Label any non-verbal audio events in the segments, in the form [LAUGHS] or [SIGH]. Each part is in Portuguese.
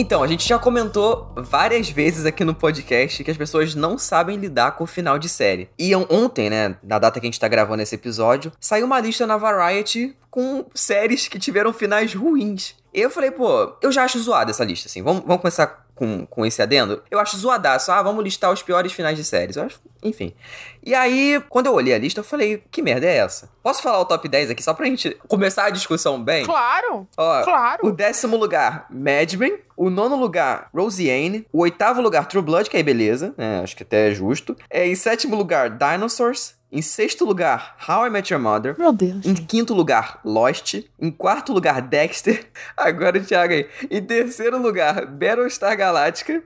Então, a gente já comentou várias vezes aqui no podcast que as pessoas não sabem lidar com o final de série. E ontem, né, na data que a gente tá gravando esse episódio, saiu uma lista na Variety com séries que tiveram finais ruins. Eu falei, pô, eu já acho zoada essa lista, assim. Vamos, vamos começar com, com esse adendo? Eu acho zoadaço. Ah, vamos listar os piores finais de séries. Eu acho, enfim. E aí, quando eu olhei a lista, eu falei, que merda é essa? Posso falar o top 10 aqui, só pra gente começar a discussão bem? Claro! Ó, claro! O décimo lugar, Mad Men. O nono lugar, Roseanne. O oitavo lugar, True Blood, que aí beleza, né? Acho que até é justo. É, em sétimo lugar, Dinosaurs. Em sexto lugar, How I Met Your Mother. Meu Deus. Em quinto lugar, Lost. Em quarto lugar, Dexter. [LAUGHS] Agora, Thiago aí. Em terceiro lugar, Battlestar Galactica.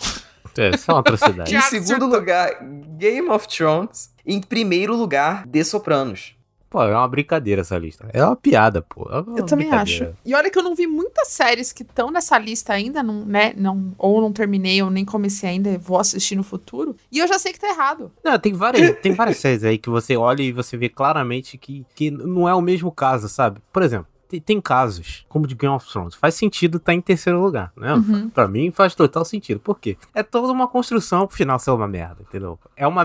É, só uma atrocidade. em segundo lugar, Game of Thrones. Em primeiro lugar, The Sopranos. Pô, é uma brincadeira essa lista. É uma piada, pô. É uma eu também acho. E olha que eu não vi muitas séries que estão nessa lista ainda, não, né? Não, ou não terminei, ou nem comecei ainda, vou assistir no futuro. E eu já sei que tá errado. Não, tem várias, tem várias séries aí que você olha e você vê claramente que, que não é o mesmo caso, sabe? Por exemplo, tem, casos, como de Game of Thrones, faz sentido estar tá em terceiro lugar, né? Uhum. Pra mim faz total sentido. Por quê? É toda uma construção pro final ser uma merda, entendeu? É uma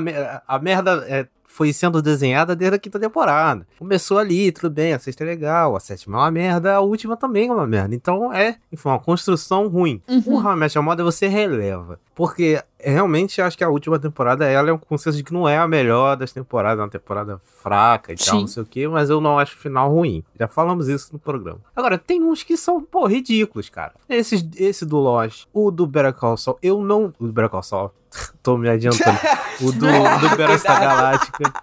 a merda é foi sendo desenhada desde a quinta temporada. Começou ali, tudo bem, a sexta é legal, a sétima é uma merda, a última também é uma merda. Então é, enfim, uma construção ruim. Uhum. O How I Met Your Mother você releva. Porque realmente acho que a última temporada ela é um consenso de que não é a melhor das temporadas, é uma temporada fraca e Sim. tal, não sei o que, mas eu não acho o final ruim. Já falamos isso no programa. Agora, tem uns que são, pô, ridículos, cara. Esse, esse do Lost, o do Better Call Saul, eu não... O do Better Call Saul, [LAUGHS] tô me adiantando. [LAUGHS] o do, do Battlestar Galáctica.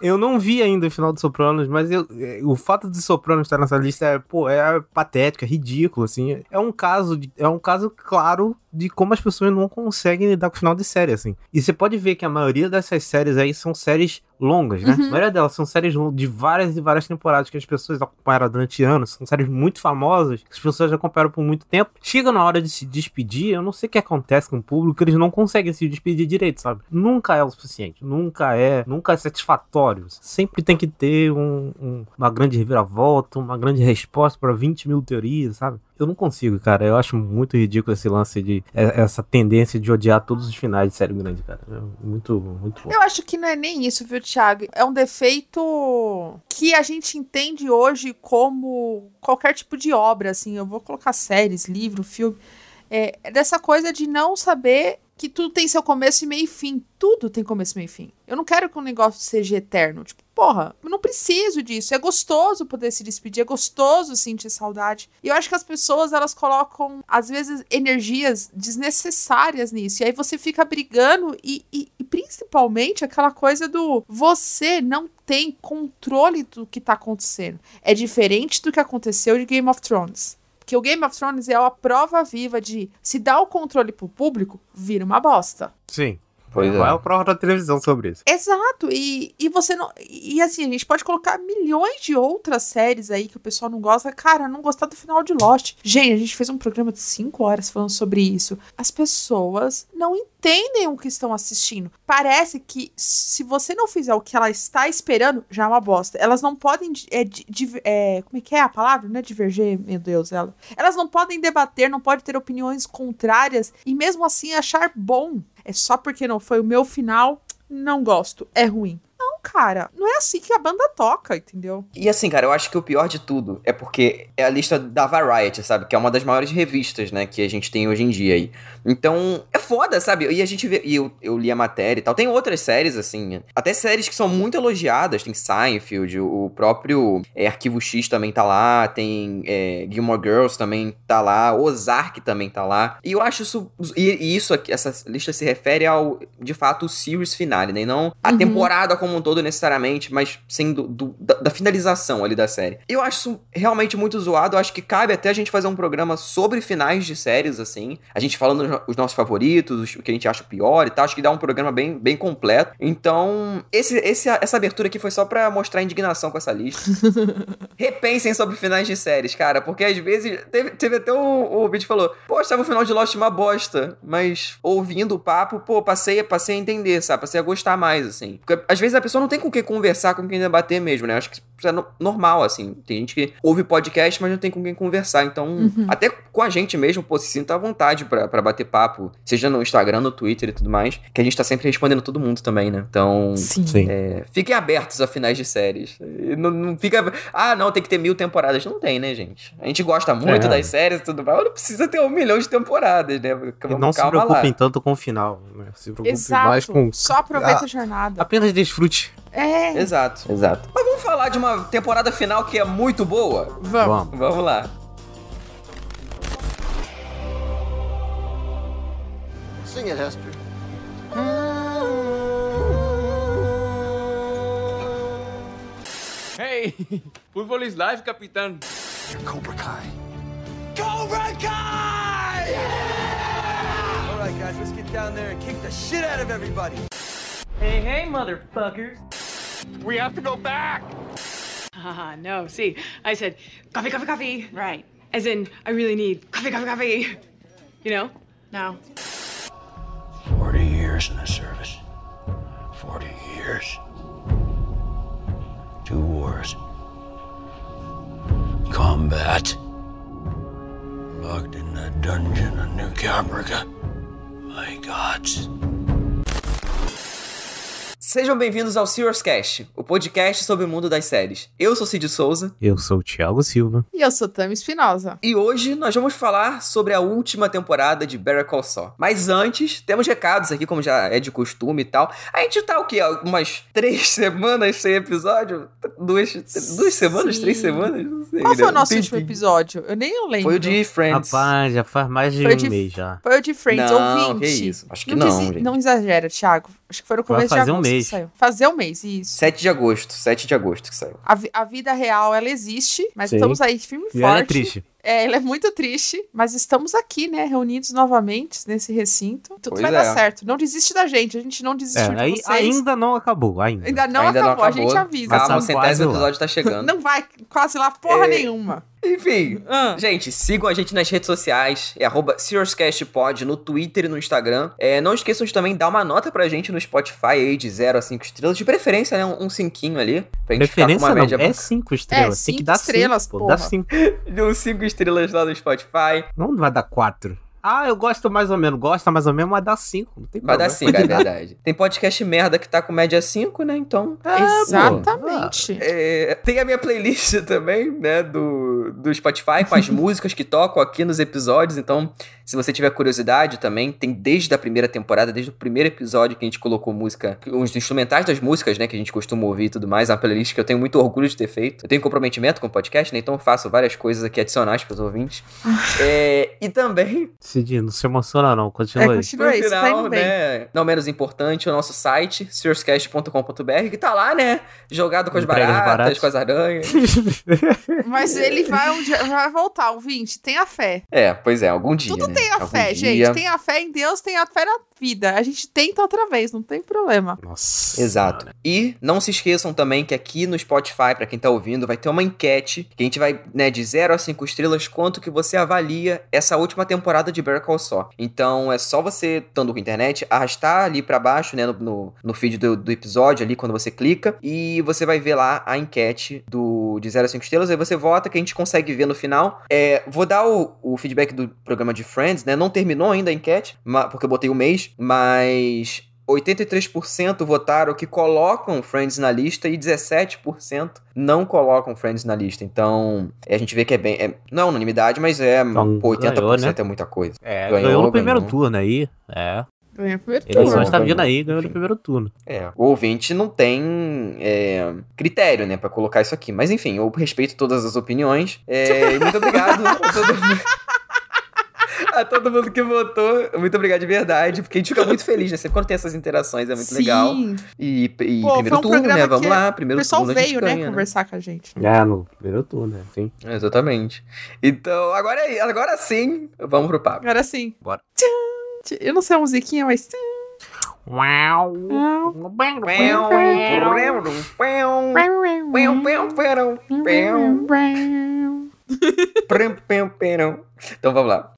Eu não vi ainda o final do Sopranos, mas eu, o fato de Sopranos estar nessa lista é, pô, é patético, é ridículo, assim. É um caso, de, é um caso claro de como as pessoas não conseguem lidar com o final de série, assim. E você pode ver que a maioria dessas séries aí são séries longas, né? Uhum. A maioria delas são séries de várias e várias temporadas que as pessoas acompanharam durante anos, são séries muito famosas, que as pessoas acompanharam por muito tempo. Chega na hora de se despedir, eu não sei o que acontece com o público, eles não conseguem se despedir direito, sabe? Nunca é o suficiente, nunca é, nunca é satisfatório. Sempre tem que ter um, um, uma grande reviravolta, uma grande resposta para 20 mil teorias, sabe? Eu não consigo, cara. Eu acho muito ridículo esse lance de. É, essa tendência de odiar todos os finais de série grande, cara. É muito, muito bom. Eu acho que não é nem isso, viu, Thiago? É um defeito que a gente entende hoje como qualquer tipo de obra, assim. Eu vou colocar séries, livro, filme. É, dessa coisa de não saber que tudo tem seu começo e meio e fim. Tudo tem começo, meio e fim. Eu não quero que um negócio seja eterno. Tipo, porra, eu não preciso disso. É gostoso poder se despedir, é gostoso sentir saudade. E eu acho que as pessoas, elas colocam, às vezes, energias desnecessárias nisso. E aí você fica brigando e, e, e principalmente aquela coisa do você não tem controle do que tá acontecendo. É diferente do que aconteceu de Game of Thrones que o Game of Thrones é a prova viva de se dá o controle pro público, vira uma bosta. Sim. Pois Qual é. é a prova da televisão sobre isso? Exato, e, e você não. E assim, a gente pode colocar milhões de outras séries aí que o pessoal não gosta. Cara, não gostar do final de Lost. Gente, a gente fez um programa de 5 horas falando sobre isso. As pessoas não entendem o que estão assistindo. Parece que se você não fizer o que ela está esperando, já é uma bosta. Elas não podem. É, é, como é que é a palavra? Não é diverger, meu Deus, ela. Elas não podem debater, não podem ter opiniões contrárias e mesmo assim achar bom. É só porque não foi o meu final, não gosto, é ruim cara. Não é assim que a banda toca, entendeu? E assim, cara, eu acho que o pior de tudo é porque é a lista da Variety, sabe? Que é uma das maiores revistas, né, que a gente tem hoje em dia aí. Então, é foda, sabe? E a gente vê. E eu, eu li a matéria e tal. Tem outras séries, assim. Até séries que são muito elogiadas. Tem Seinfeld, o próprio é, Arquivo X também tá lá. Tem é, Gilmore Girls também tá lá. Ozark também tá lá. E eu acho isso. E, isso aqui, essa lista se refere ao, de fato, o series finale, né? E não a uhum. temporada como um todo necessariamente, mas sim do, do, da, da, finalização ali da série. Eu acho isso realmente muito zoado. Eu acho que cabe até a gente fazer um programa sobre finais de séries, assim. A gente falando os nossos favoritos favoritos, o que a gente acha pior e tal. Acho que dá um programa bem, bem completo. Então, esse, esse, essa abertura aqui foi só pra mostrar indignação com essa lista. [LAUGHS] Repensem sobre finais de séries, cara, porque às vezes. Teve, teve até o, o vídeo falou: Poxa, o final de Lost uma bosta. Mas ouvindo o papo, pô, passei, passei a entender, sabe? Passei a gostar mais, assim. Porque às vezes a pessoa não tem com quem conversar, com quem debater mesmo, né? Acho que isso é normal, assim. Tem gente que ouve podcast, mas não tem com quem conversar. Então, uhum. até com a gente mesmo, pô, se sinta à vontade para bater papo, seja no Instagram, no Twitter e tudo mais, que a gente tá sempre respondendo todo mundo também, né? Então, Sim. É, fiquem abertos a finais de séries. Não, não, fica. Ah, não, tem que ter mil temporadas. Não tem, né, gente? A gente gosta muito é. das séries e tudo mais, mas não precisa ter um milhão de temporadas, né? Vamos, e não se preocupem lá. tanto com o final, né? Se preocupem Exato. mais com. Só aproveita a, a jornada. Apenas desfrute. É. Exato, exato. Mas vamos falar de uma temporada final que é muito boa? Vamos. Vamos lá. Sing it, Hester. Hey, [LAUGHS] football is life, Capitán. You're Cobra Kai. Cobra Kai! Yeah! All right, guys, let's get down there and kick the shit out of everybody. Hey, hey, motherfuckers. We have to go back. Ah, uh, no. See, I said coffee, coffee, coffee. Right. As in, I really need coffee, coffee, coffee. You know? No. 40 years in the service. 40 years. Two wars. Combat. Locked in that dungeon of New Caprica. My gods. Sejam bem-vindos ao Serious Cast, o podcast sobre o mundo das séries. Eu sou Cid Souza. Eu sou o Thiago Silva. E eu sou Tami Espinosa. E hoje nós vamos falar sobre a última temporada de Better Call Saul. Mas antes, temos recados aqui, como já é de costume e tal. A gente tá o quê? Umas três [LAUGHS] semanas sem episódio? Duas, duas semanas? Três semanas? Não sei. Qual foi né? o nosso último episódio? Eu nem lembro. Foi o de Friends. Rapaz, já faz mais de foi um de, mês já. Foi o de Friends, não, ouvinte. Que isso? Acho que não, não, não exagera, Thiago. Acho que foi no começo fazer de agosto. Um mês. Saiu. Fazer um mês, isso. 7 de agosto, 7 de agosto que saiu. A, a vida real, ela existe, mas Sim. estamos aí firme e E forte. ela é triste. É, ele é muito triste, mas estamos aqui, né, reunidos novamente nesse recinto. Tudo Pois vai é. dar certo. Não desiste da gente, a gente não desistiu É, de aí, vocês. ainda não acabou, ainda. Ainda não Ainda acabou, não acabou. a gente avisa. Calma, Tá o centésimo lá. episódio tá chegando. Não vai quase lá porra É. nenhuma. Enfim, Ah. gente, sigam a gente nas redes sociais, é arroba SeriousCastPod no Twitter e no Instagram. É, não esqueçam de também dar uma nota pra gente no Spotify aí de 0 a 5 estrelas, de preferência, né, um, um cinquinho ali, pra gente ficar com Preferência uma não, média é cinco estrelas. É, Tem que dar estrelas, cinco, pô, porra. Dá cinco. [LAUGHS] de uns 5 estrelas lá no Spotify. Não vai dar quatro. Ah, eu gosto mais ou menos. Gosta mais ou menos, mas dá cinco. Não tem Vai dar problema. 5, é [LAUGHS] verdade. Tem podcast merda que tá com média 5, né, então... Exatamente. É, tem a minha playlist [LAUGHS] também, né, do, do Spotify, com as [LAUGHS] músicas que tocam aqui nos episódios. Então, se você tiver curiosidade também, tem desde a primeira temporada, desde o primeiro episódio que a gente colocou música, os instrumentais das músicas, né, que a gente costuma ouvir e tudo mais. É uma playlist que eu tenho muito orgulho de ter feito. Eu tenho comprometimento com o podcast, né, então eu faço várias coisas aqui adicionais pros ouvintes. É, e também, Cid, não se emociona não. Continua É, aí. continua no aí, tá final, indo bem. né, não menos importante, o nosso site, serious.com.br, que tá lá, né, jogado com as baratas, baratas. com as aranhas. [LAUGHS] [LAUGHS] Mas ele vai, um dia, vai voltar, ouvinte. Tenha fé. É, pois é, algum dia. Tudo né? tem a Algum fé, dia. gente. Tem a fé em Deus, tem a fé na vida. A gente tenta outra vez, não tem problema. Nossa. Exato. E não se esqueçam também que aqui no Spotify, pra quem tá ouvindo, vai ter uma enquete que a gente vai, né, de 0 a 5 estrelas, quanto que você avalia essa última temporada de Better Call Saul. Então é só você, estando com a internet, arrastar ali pra baixo, né, no, no, no feed do, do episódio ali, quando você clica, e você vai ver lá a enquete do de 0 a 5 estrelas, aí você vota que a gente consegue ver no final. É, vou dar o, o feedback do programa de Friends, né, não terminou ainda a enquete, porque eu botei o mês, mas 83% votaram que colocam Friends na lista e 17% não colocam Friends na lista. Então, a gente vê que é bem. é- não é unanimidade, mas é. Então, pô, 80% ganhou, né? é muita coisa. É, Ganhou, ganhou, no primeiro ganhou. turno aí. É. Ganha primeiro Eleições turno. Ganhou, tá vindo aí, ganhou no primeiro turno. É, o ouvinte não tem é, critério, né, pra colocar isso aqui. Mas enfim, eu respeito todas as opiniões. É, muito obrigado a todo, [LAUGHS] a todo mundo que votou. Muito obrigado de verdade, porque a gente fica muito feliz, né? Sempre quando tem essas interações, é muito Sim. legal. E, e Pô, primeiro um turno, né? Vamos lá, O primeiro pessoal turno a gente veio, né, ganha, conversar com a gente. É, no primeiro turno, né? Sim. Exatamente. Então, agora, é- agora sim, vamos pro papo. Agora sim. Bora. Tcham! Eu não sei a musiquinha, mas. Uau. Então vamos lá.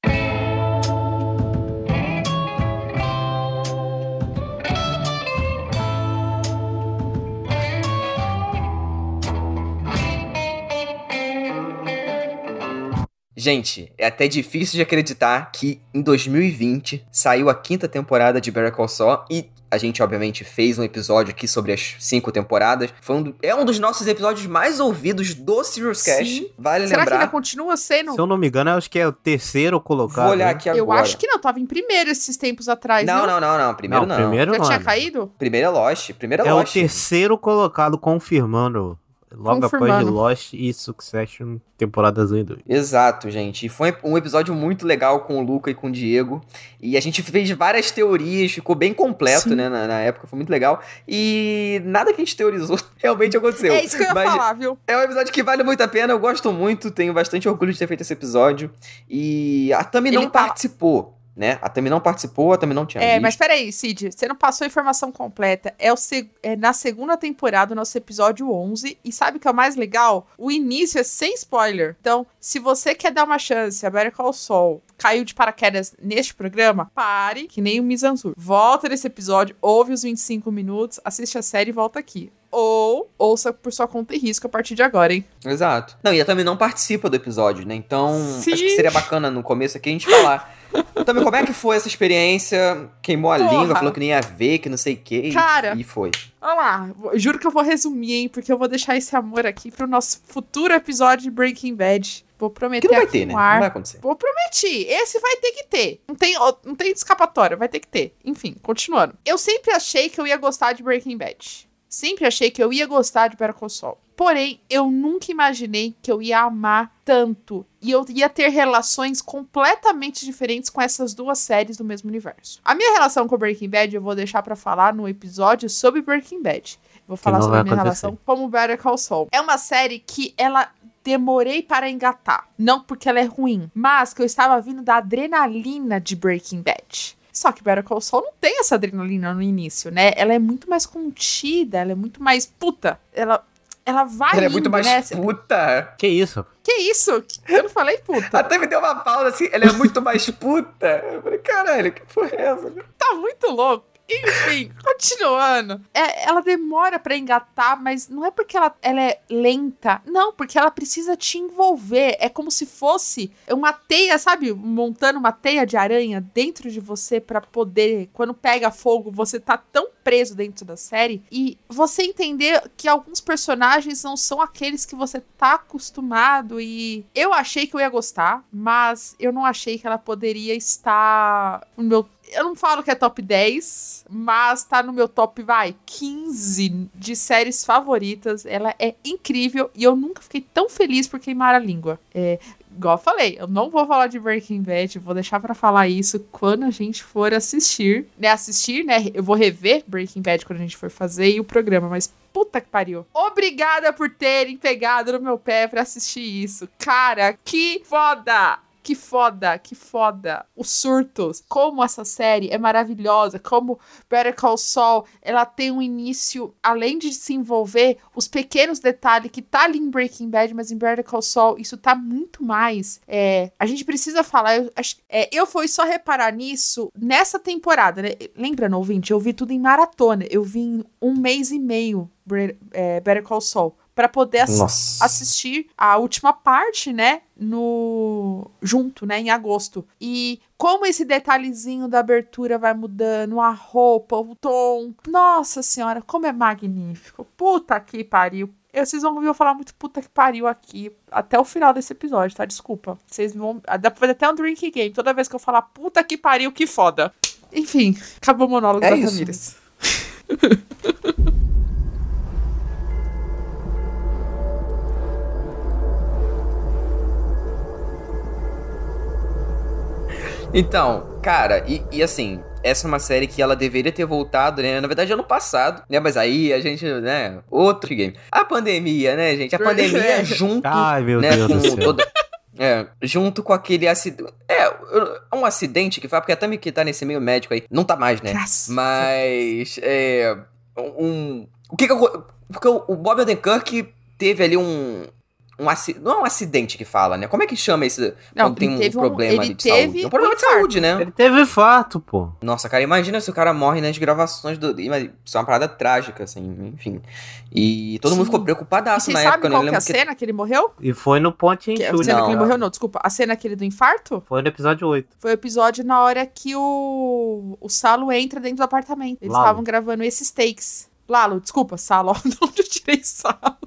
Gente, é até difícil de acreditar que em 2020 saiu a quinta temporada de Better Call Saul e a gente, obviamente, fez um episódio aqui sobre as cinco temporadas. Foi um do- é um dos nossos episódios mais ouvidos do Serious. Sim. Vale Será que ainda lembrar. continua sendo? Se eu não me engano, eu acho que é o terceiro colocado. Vou olhar né? aqui agora. Eu acho que não, tava em primeiro esses tempos atrás. Não, viu? não, não, não. Primeiro não. primeiro Já não. tinha é, caído? Primeiro é Lost. Primeiro é, É o Lost. terceiro colocado, confirmando. Logo após. Lost e Succession, temporadas 1 e 2. Exato, gente. E foi um episódio muito legal com o Luca e com o Diego. E a gente fez várias teorias, ficou bem completo, Sim. né? Na, na época, foi muito legal. E nada que a gente teorizou [LAUGHS] realmente aconteceu. É isso que eu ia Mas falar, viu? É um episódio que vale muito a pena, eu gosto muito, tenho bastante orgulho de ter feito esse episódio. E a Tami não tá- participou, né? A Tami não participou, a Tami não tinha É, visto. mas peraí, Cid, você não passou a informação completa. É, o seg- é na segunda temporada, nosso episódio 11. E sabe o que é o mais legal? O início é sem spoiler. Então, se você quer dar uma chance a Better Call Saul caiu de paraquedas neste programa, pare, que nem o Mizanzur. Volta nesse episódio, ouve os 25 minutos, assiste a série e volta aqui. Ou ouça por sua conta e risco a partir de agora, hein? Exato. Não, e a Tami não participa do episódio, né? Então, Sim. acho que seria bacana no começo aqui a gente falar. [LAUGHS] Tami, como é que foi essa experiência? Queimou a Porra. língua, falou que nem ia ver, que não sei o quê. Cara. E foi. Olha lá, juro que eu vou resumir, hein? Porque eu vou deixar esse amor aqui pro nosso futuro episódio de Breaking Bad. Vou prometer Que não vai ter, né? Não vai acontecer. Vou prometer. Esse vai ter que ter. Não tem, não tem escapatória, vai ter que ter. Enfim, continuando. Eu sempre achei que eu ia gostar de Breaking Bad. Sempre achei que eu ia gostar de Better Call Saul. Porém, eu nunca imaginei que eu ia amar tanto. E eu ia ter relações completamente diferentes com essas duas séries do mesmo universo. A minha relação com Breaking Bad eu vou deixar pra falar no episódio sobre Breaking Bad. Vou falar sobre a minha acontecer. relação como Better Call Saul. É uma série que ela demorei para engatar. Não porque ela é ruim, mas que eu estava vindo da adrenalina de Breaking Bad. Só que Better Call Saul não tem essa adrenalina no início, né? Ela é muito mais contida, ela é muito mais puta. Ela, ela vai Ela é indo, muito mais né? puta. Que isso? Que isso? Eu não falei puta. Até me deu uma pausa assim, ela é muito mais puta. Eu falei, caralho, que porra é essa? tá muito louco. Enfim, [LAUGHS] continuando. É, ela demora pra engatar, mas não é porque ela, ela é lenta. Não, porque ela precisa te envolver. É como se fosse uma teia, sabe? Montando uma teia de aranha dentro de você pra poder, quando pega fogo, você tá tão preso dentro da série e você entender que alguns personagens não são aqueles que você tá acostumado e eu achei que eu ia gostar, mas eu não achei que ela poderia estar no meu eu não falo que é top 10, mas tá no meu top, vai, 15 de séries favoritas. Ela é incrível e eu nunca fiquei tão feliz por queimar a língua. É, igual eu falei, eu não vou falar de Breaking Bad, vou deixar pra falar isso quando a gente for assistir. Né, assistir, né? Eu vou rever Breaking Bad quando a gente for fazer e o programa, mas puta que pariu. Obrigada por terem pegado no meu pé pra assistir isso. Cara, que foda! Que foda, que foda. Os surtos. Como essa série é maravilhosa. Como Better Call Saul, ela tem um início, além de se envolver, os pequenos detalhes que tá ali em Breaking Bad, mas em Better Call Saul, isso tá muito mais. É, a gente precisa falar. Eu, acho- é, eu fui só reparar nisso nessa temporada, né? Lembra, no ouvinte? Eu vi tudo em maratona. Eu vi em um mês e meio é, Better Call Saul. Pra poder ass- assistir a última parte, né, no junto, né, em agosto. E como esse detalhezinho da abertura vai mudando, a roupa, o tom. Nossa senhora, como é magnífico. Puta que pariu. Eu, vocês vão ouvir eu falar muito puta que pariu aqui até o final desse episódio, tá? Desculpa. Vocês vão. Dá pra fazer até um drink game. Toda vez que eu falar puta que pariu, que foda. Enfim, acabou o monólogo É da isso. Tamires. [LAUGHS] Então, cara, e, e assim, essa é uma série que ela deveria ter voltado, né? Na verdade, ano passado, né? Mas aí a gente, né? Outro game. A pandemia, né, gente? A pandemia junto, Ai, meu né? Deus Com do céu. toda, É, junto com aquele acidente. É, um acidente que foi, porque a Tami que tá nesse meio médico aí, não tá mais, né? Graças Mas. É. Um. O que que eu. Porque o Bob Odenkirk teve ali um. Um aci... Não é um acidente que fala, né? Como é que chama isso Não, quando tem um um- problema ele ali de teve saúde? É um problema um de saúde, né? Ele teve infarto, pô. Nossa, cara, imagina se o cara morre nas gravações do. Mas Isso é uma parada trágica, assim, enfim. E todo mundo Sim. ficou E preocupadaço vocês na época, né? qual Eu que é a que. cena que ele morreu? E foi no Ponte em Que, a Chute. cena Não, que ele não. morreu, não, desculpa. A cena aquele do infarto Foi no episódio 8. foi o episódio na hora que o, o Salo entra dentro do apartamento. Eles estavam gravando esses takes. Lalo, desculpa, Salo, [LAUGHS] onde eu tirei Salo,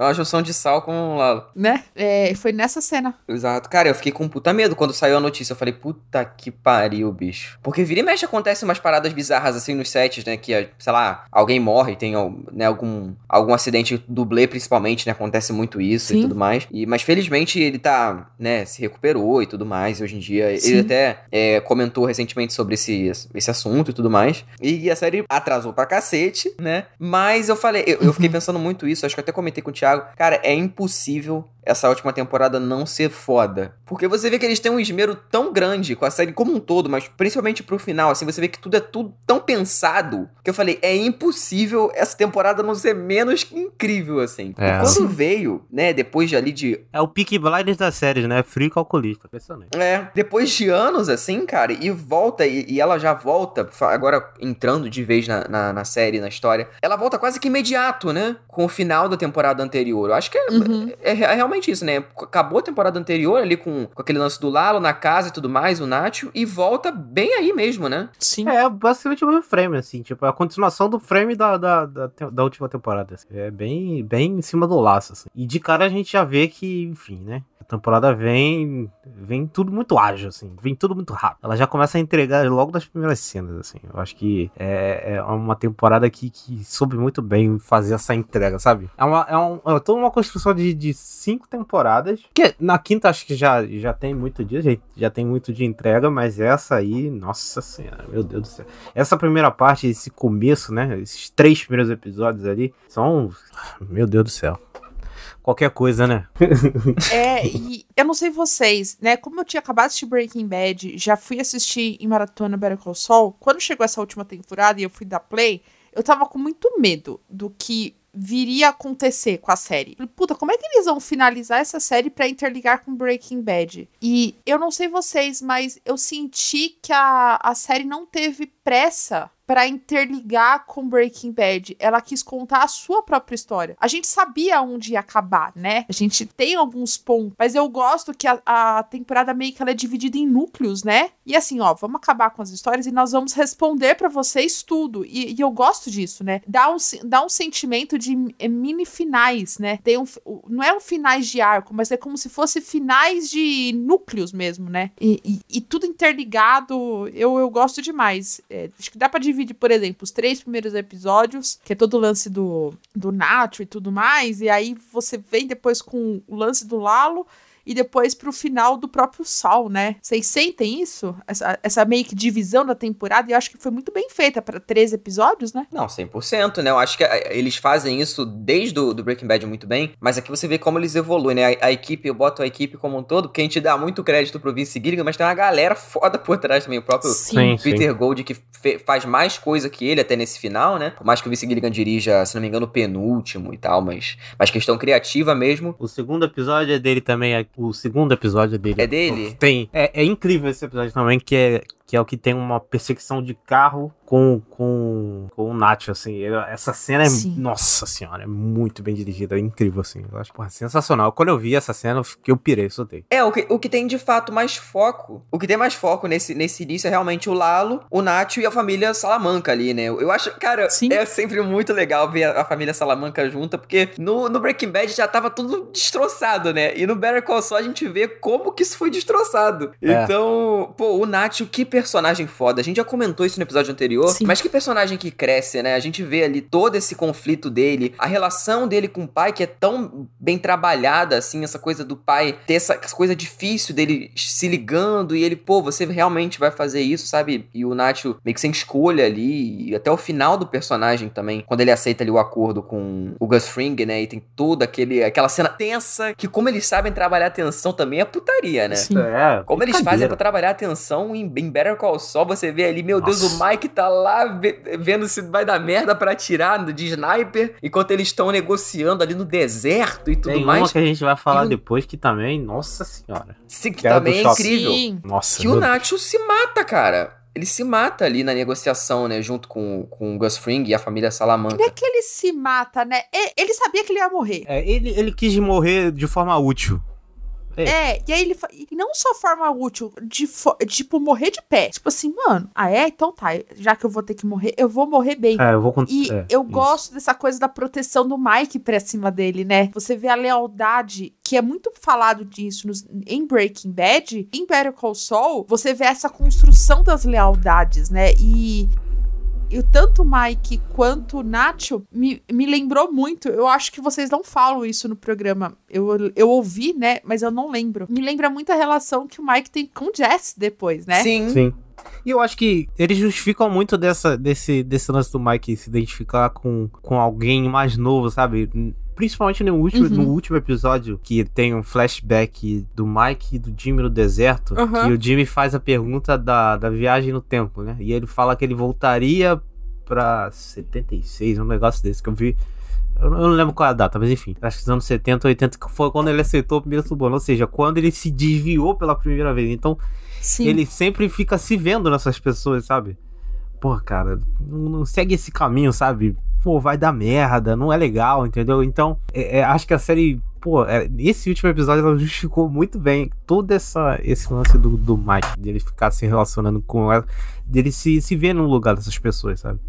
É uma junção de sal com Lalo. né? É, foi nessa cena. Exato. Cara, eu fiquei com puta medo quando saiu a notícia. Eu falei, puta que pariu, bicho. Porque vira e mexe acontece umas paradas bizarras assim nos sets, né? Que, sei lá, alguém morre, tem né, algum, algum acidente dublê, principalmente, né? Acontece muito isso e Sim. tudo mais. E, mas felizmente ele tá, né, se recuperou e tudo mais. Hoje em dia, Sim. ele até é, comentou recentemente sobre esse, esse assunto e tudo mais. E a série atrasou pra cacete, né? Mas eu falei, eu, eu fiquei [LAUGHS] pensando muito isso, acho que até comentei com o Thiago. Cara, é impossível essa última temporada não ser foda. Porque você vê que eles têm um esmero tão grande com a série como um todo, mas principalmente pro final, assim, você vê que tudo é tudo tão pensado, que eu falei, é impossível essa temporada não ser menos que incrível, assim. É. E quando veio, né, depois de ali de É o Peak Blinders das séries, né? Frio e calculista. Impressionante. É, depois de anos assim, cara, e volta, e, e ela já volta, agora entrando de vez na, na, na série, na história, ela volta quase que imediato, né? Com o final da temporada anterior. Eu acho que é, Uhum. é, é realmente isso, né? Acabou a temporada anterior ali com, com aquele lance do Lalo na casa e tudo mais, o Nacho, e volta bem aí mesmo, né? Sim. É, basicamente o mesmo frame, assim, tipo, é a continuação do frame da, da, da, da última temporada. assim. É bem, bem em cima do laço, assim. E de cara a gente já vê que, enfim, né? A temporada vem, vem tudo muito ágil, assim, vem tudo muito rápido. Ela já começa a entregar logo das primeiras cenas, assim. Eu acho que é, é uma temporada que, que soube muito bem fazer essa entrega, sabe? É, uma, é, um, é toda uma construção de, de cinco temporadas, que na quinta acho que já, já tem muito dia, já, já tem muito de entrega, mas essa aí, nossa senhora, meu Deus do céu. Essa primeira parte, esse começo, né? Esses três primeiros episódios ali, são. Meu Deus do céu. Qualquer coisa, né? [LAUGHS] É, e eu não sei vocês, né? Como eu tinha acabado de assistir Breaking Bad, já fui assistir em maratona Better Call Saul, quando chegou essa última temporada e eu fui dar play, eu tava com muito medo do que viria acontecer com a série. Puta, como é que eles vão finalizar essa série pra interligar com Breaking Bad? E eu não sei vocês, mas eu senti que a, a série não teve pressa pra interligar com Breaking Bad. Ela quis contar a sua própria história. A gente sabia onde ia acabar, né? A gente tem alguns pontos, mas eu gosto que a, a temporada meio que ela é dividida em núcleos, né? E assim, ó, vamos acabar com as histórias e nós vamos responder pra vocês tudo. E, e eu gosto disso, né? Dá um, dá um sentimento de eh, mini finais, né? Tem um, não é um finais de arco, mas é como se fosse finais de núcleos mesmo, né? E, e- e tudo interligado, eu, eu gosto demais. É, acho que dá pra dividir, por exemplo, os três primeiros episódios, que é todo o lance do, do Nacho e tudo mais, e aí você vem depois com o lance do Lalo e depois pro final do próprio Sal, né? Vocês sentem isso? Essa, essa meio que divisão da temporada, e eu acho que foi muito bem feita pra três episódios, né? Não, 100%, né? Eu acho que eh, eles fazem isso desde o do Breaking Bad muito bem, mas aqui você vê como eles evoluem, né? A, a equipe, eu boto a equipe como um todo, porque a gente dá muito crédito pro Vince Gilligan, mas tem uma galera foda por trás também. O próprio Sim, sim. Peter Gold, que faz mais coisa que ele até nesse final, né? Por mais que o Vince Gilligan dirija, se não me engano, o penúltimo e tal, mas, mas questão criativa mesmo. O segundo episódio é dele também. é- O segundo episódio dele. É dele? Tem. É, é incrível esse episódio também, que é, que é o que tem uma perseguição de carro com, com, com o Nacho, assim. Essa cena é. Sim. Nossa senhora, é muito bem dirigida. É incrível, assim. Eu acho porra, sensacional. Quando eu vi essa cena, eu, fiquei- eu pirei, soltei. É, o que, o que tem de fato mais foco, o que tem mais foco nesse, nesse início é realmente o Lalo, o Nacho e a família Salamanca ali, né? Eu acho, cara, Sim. é sempre muito legal ver a, a família Salamanca junta, porque no, no Breaking Bad já tava tudo destroçado, né? E no Better Call Saul a gente vê como que isso foi destroçado. É. Então, pô, o Nacho, que personagem foda. A gente já comentou isso no episódio anterior, anterior. Sim. Mas que personagem que cresce, né? A gente vê ali todo esse conflito dele, a relação dele com o pai, que é tão bem trabalhada, assim, essa coisa do pai ter essa, coisa difícil dele se ligando e ele, pô, você realmente vai fazer isso, sabe? E o Nacho meio que sem escolha ali, e até o final do personagem também, quando ele aceita ali o acordo com o Gus Fring, né? E tem toda aquele, aquela cena tensa, que como eles sabem trabalhar a tensão também é putaria, né? Sim. É, Como eles fazem pra trabalhar a atenção em, em Better Call Saul, você vê ali, meu Deus, Nossa. o Mike tá lá ve- vendo se vai dar merda pra atirar de sniper, enquanto eles estão negociando ali no deserto e tudo Tem uma mais. que a gente vai falar E depois que também, nossa senhora. Sim, que também é incrível. Sim. Nossa. Que o Nacho se mata, cara. Ele se mata ali na negociação, né? Junto com, com o Gus Fring e a família Salamanca. Não é que ele se mata, né? E- Ele sabia que ele ia morrer. É, ele, ele quis morrer de forma útil. É, e aí ele. E não só forma útil, de tipo, morrer de pé. Tipo assim, mano, ah é? Então tá, já que eu vou ter que morrer, eu vou morrer bem. É, eu vou. E eu gosto dessa coisa da proteção do Mike pra cima dele, né? Você vê a lealdade, que é muito falado disso nos- em Breaking Bad, em Better Call Saul, você vê essa construção das lealdades, né? E, e tanto o Mike quanto o Nacho me, me lembrou muito. Eu acho que vocês não falam isso no programa. Eu, eu ouvi, né? Mas eu não lembro. Me lembra muito a relação que o Mike tem com o Jess depois, né? Sim. Sim. E eu acho que eles justificam muito dessa, desse, desse lance do Mike se identificar com, com alguém mais novo, sabe? Principalmente no último, Uhum. no último episódio, que tem um flashback do Mike e do Jimmy no deserto. Uhum. E o Jimmy faz a pergunta da, da viagem no tempo, né? E ele fala que ele voltaria pra 76, um negócio desse que eu vi. Eu não eu não lembro qual é a data, mas enfim. Acho que nos anos 70, 80, que foi quando ele aceitou o primeiro suborno. Ou seja, quando ele se desviou pela primeira vez. Então, Sim. ele sempre fica se vendo nessas pessoas, sabe? Pô, cara, não, não segue esse caminho, sabe? Pô, vai dar merda, não é legal, entendeu? Então, é- é, acho que a série, pô, é, esse último episódio ela justificou muito bem todo essa, esse lance do, do Mike, dele ficar se relacionando com ela, dele se, se ver no lugar dessas pessoas, sabe?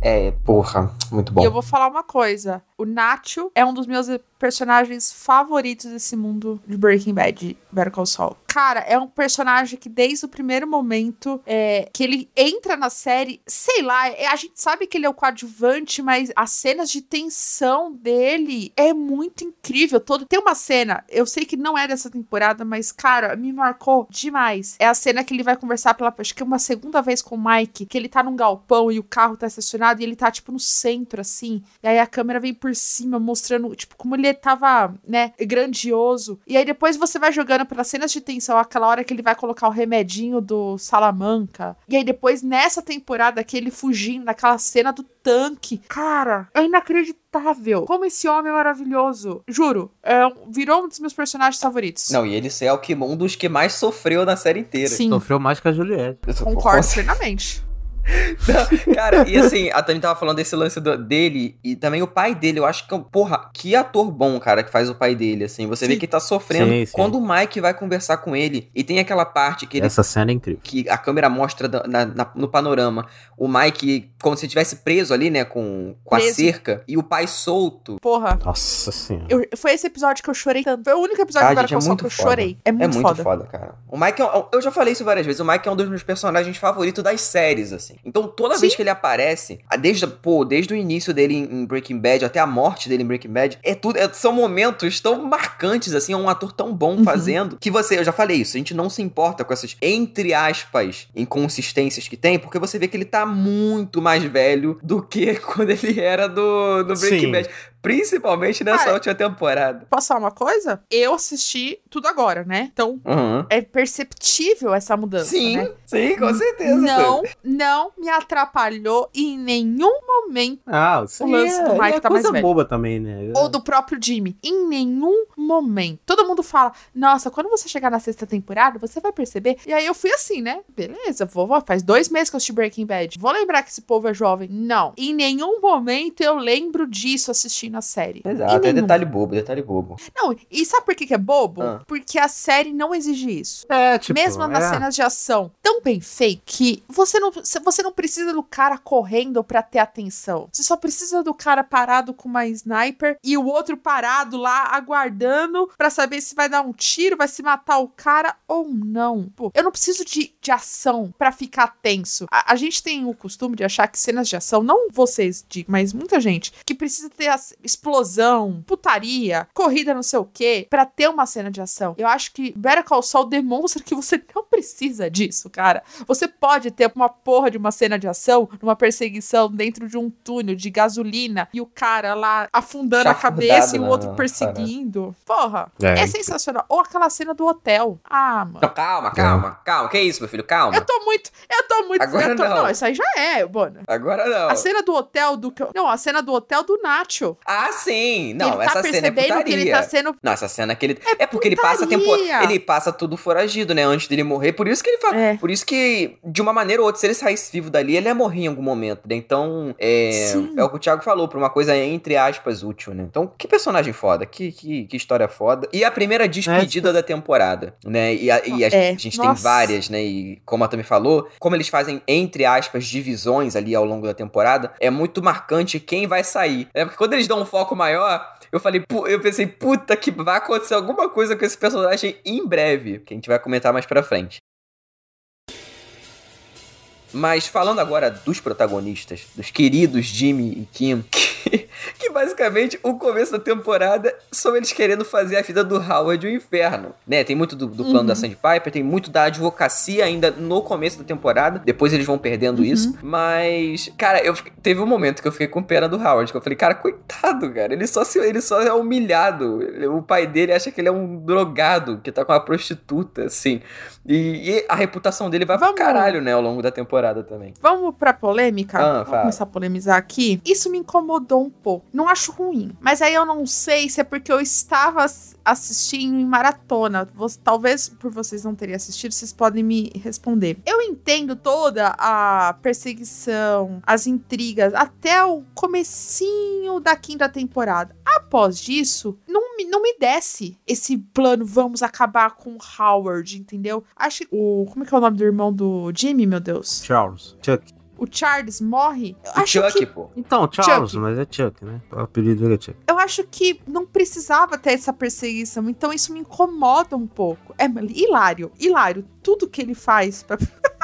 É, porra, muito bom. E eu vou falar uma coisa. O Nacho é um dos meus personagens favoritos desse mundo de Breaking Bad, Better Call Saul. Cara, é um personagem que desde o primeiro momento é, que ele entra na série, sei lá, é- a gente sabe que ele é o coadjuvante, mas as cenas de tensão dele é muito incrível. Todo, tem uma cena, eu sei que não é dessa temporada, mas cara, me marcou demais. É a cena que ele vai conversar pela, acho que é uma segunda vez com o Mike, que ele tá num galpão e o carro tá estacionado e ele tá tipo no centro assim. E aí a câmera vem por cima mostrando, tipo, como ele tava, né, grandioso. E aí depois você vai jogando pelas cenas de tensão, aquela hora que ele vai colocar o remedinho do Salamanca. E aí depois nessa temporada que ele fugindo naquela cena do tanque. Cara, é inacreditável. Como esse homem é maravilhoso. Juro, é, virou um dos meus personagens favoritos. Não, e ele é o que, um dos que mais sofreu na série inteira. Sim, Sofreu mais que a Juliette. concordo plenamente. [LAUGHS] Não, cara, e assim, a Tani tava falando desse lance do- dele e também o pai dele. Eu acho que, é um- porra, que ator bom, cara, que faz o pai dele, assim. Você vê Sim. que ele tá sofrendo Sim, sim. quando o Mike vai conversar com ele e tem aquela parte que ele Essa cena é incrível. que a câmera mostra da- na- na- no panorama o Mike como se estivesse preso ali, né, com, com a cerca, e o pai solto. Porra. Nossa senhora. Eu- foi esse episódio que eu chorei tanto. Foi o único episódio Ah, Better gente, é muito que eu foda. chorei. É muito, é muito foda. foda. cara. O Mike, é um- eu já falei isso várias vezes, o Mike é um dos meus personagens favoritos das séries, assim. Então, toda Sim. vez que ele aparece, desde, pô, desde o início dele em, em Breaking Bad até a morte dele em Breaking Bad, é tudo, é- são momentos tão marcantes, assim, é um ator tão bom Uhum. fazendo, que você, eu já falei isso, a gente não se importa com essas, entre aspas, inconsistências que tem, porque você vê que ele tá muito mais velho do que [LAUGHS] quando ele era do, do Breaking Sim. Bad. Principalmente nessa Cara, última temporada. Posso falar uma coisa? Eu assisti tudo agora, né? Então, Uhum. é perceptível essa mudança, Sim, né? sim, com certeza. Não, não me atrapalhou em nenhum momento. Ah, isso O lance do Mike é tá mais coisa velho. boba também, né? Ou do próprio Jimmy. Em nenhum momento. Todo mundo fala, nossa, quando você chegar na sexta temporada, você vai perceber. E aí eu fui assim, né? Beleza, vou, vou. Faz dois meses que eu assisti Breaking Bad. Vou lembrar que esse povo é jovem. Não. Em nenhum momento eu lembro disso assistindo a série. Exato, é detalhe bobo, detalhe bobo. Não, e sabe por que, que é bobo? Ah. Porque a série não exige isso. É, tipo. Mesmo nas é. cenas de ação tão bem feitas que você não, você não precisa do cara correndo pra ter atenção. Você só precisa do cara parado com uma sniper e o outro parado lá esperando pra saber se vai dar um tiro, vai se matar o cara ou não. Pô, eu não preciso de, de ação pra ficar tenso. A, a gente tem o costume de achar que cenas de ação, não vocês, mas muita gente, que precisa ter a explosão, putaria, corrida não sei o quê, pra ter uma cena de ação. Eu acho que Better Call Saul demonstra que você não precisa disso, cara. Você pode ter uma porra de uma cena de ação, numa perseguição dentro de um túnel de gasolina e o cara lá afundando a cabeça e o na- outro perseguindo. Porra, É, é, sensacional. Ou aquela cena do hotel. Ah, mano. Não, calma, calma, calma. Que isso, meu filho? Calma. Eu tô muito. Eu tô muito. Agora eu tô- não. isso aí já é, mano. Agora não. A cena do hotel do. que eu- Não, a cena do hotel do Nacho. Ah, sim. Não, ele tá essa cena é putaria. que ele tá sendo. Não, essa cena que ele. É, porque ele passa tempo. Ele passa tudo foragido, né? Antes dele morrer. Por isso que ele fala. É. Por isso que, de uma maneira ou outra, se ele saísse vivo dali, ele ia morrer em algum momento, né? Então, é. Sim. É o que o Thiago falou, pra uma coisa entre aspas útil, né? Então, que personagem foda, que, que, que história foda. E a primeira despedida da temporada, né? E a, e a É, gente tem nossa. várias, né? E como a Tami falou, como eles fazem, entre aspas, divisões ali ao longo da temporada, é muito marcante quem vai sair. É porque quando eles dão um foco maior, eu falei, eu pensei, puta, que vai acontecer alguma coisa com esse personagem em breve, que a gente vai comentar mais pra frente. Mas falando agora dos protagonistas, dos queridos Jimmy e Kim, [LAUGHS] que, que basicamente o começo da temporada são eles querendo fazer a vida do Howard um inferno, né? Tem muito do, do plano Uhum. da Sandy Piper, tem muito da advocacia ainda no começo da temporada, depois eles vão perdendo Uhum. isso, mas, cara, eu teve um momento que eu fiquei com pena do Howard, que eu falei, cara, coitado, cara, ele só, se, ele só é humilhado, o pai dele acha que ele é um drogado, que tá com uma prostituta, assim, e, e a reputação dele vai Vamos- pro caralho, né, ao longo da temporada também. Vamos pra polêmica? Ah, Vamos começar a polemizar aqui. Isso me incomodou um pouco. Não acho ruim. Mas aí eu não sei se é porque eu estava ass- assistindo em maratona. Talvez por vocês não terem assistido, vocês podem me responder. Eu entendo toda a perseguição, as intrigas, até o comecinho da quinta temporada. Após disso, não me, não me desce esse plano, vamos acabar com Howard, entendeu? Acho que o... Como é que é o nome do irmão do Jimmy, meu Deus? Charles. Chuck. O Charles morre, eu O acho, Chuck, que, pô. Então, Charles, Chuck. mas é Chuck, né? O apelido dele é Chuck. eu acho que não precisava ter essa perseguição, então isso me incomoda um pouco. É hilário, hilário, tudo que ele faz pra... [LAUGHS]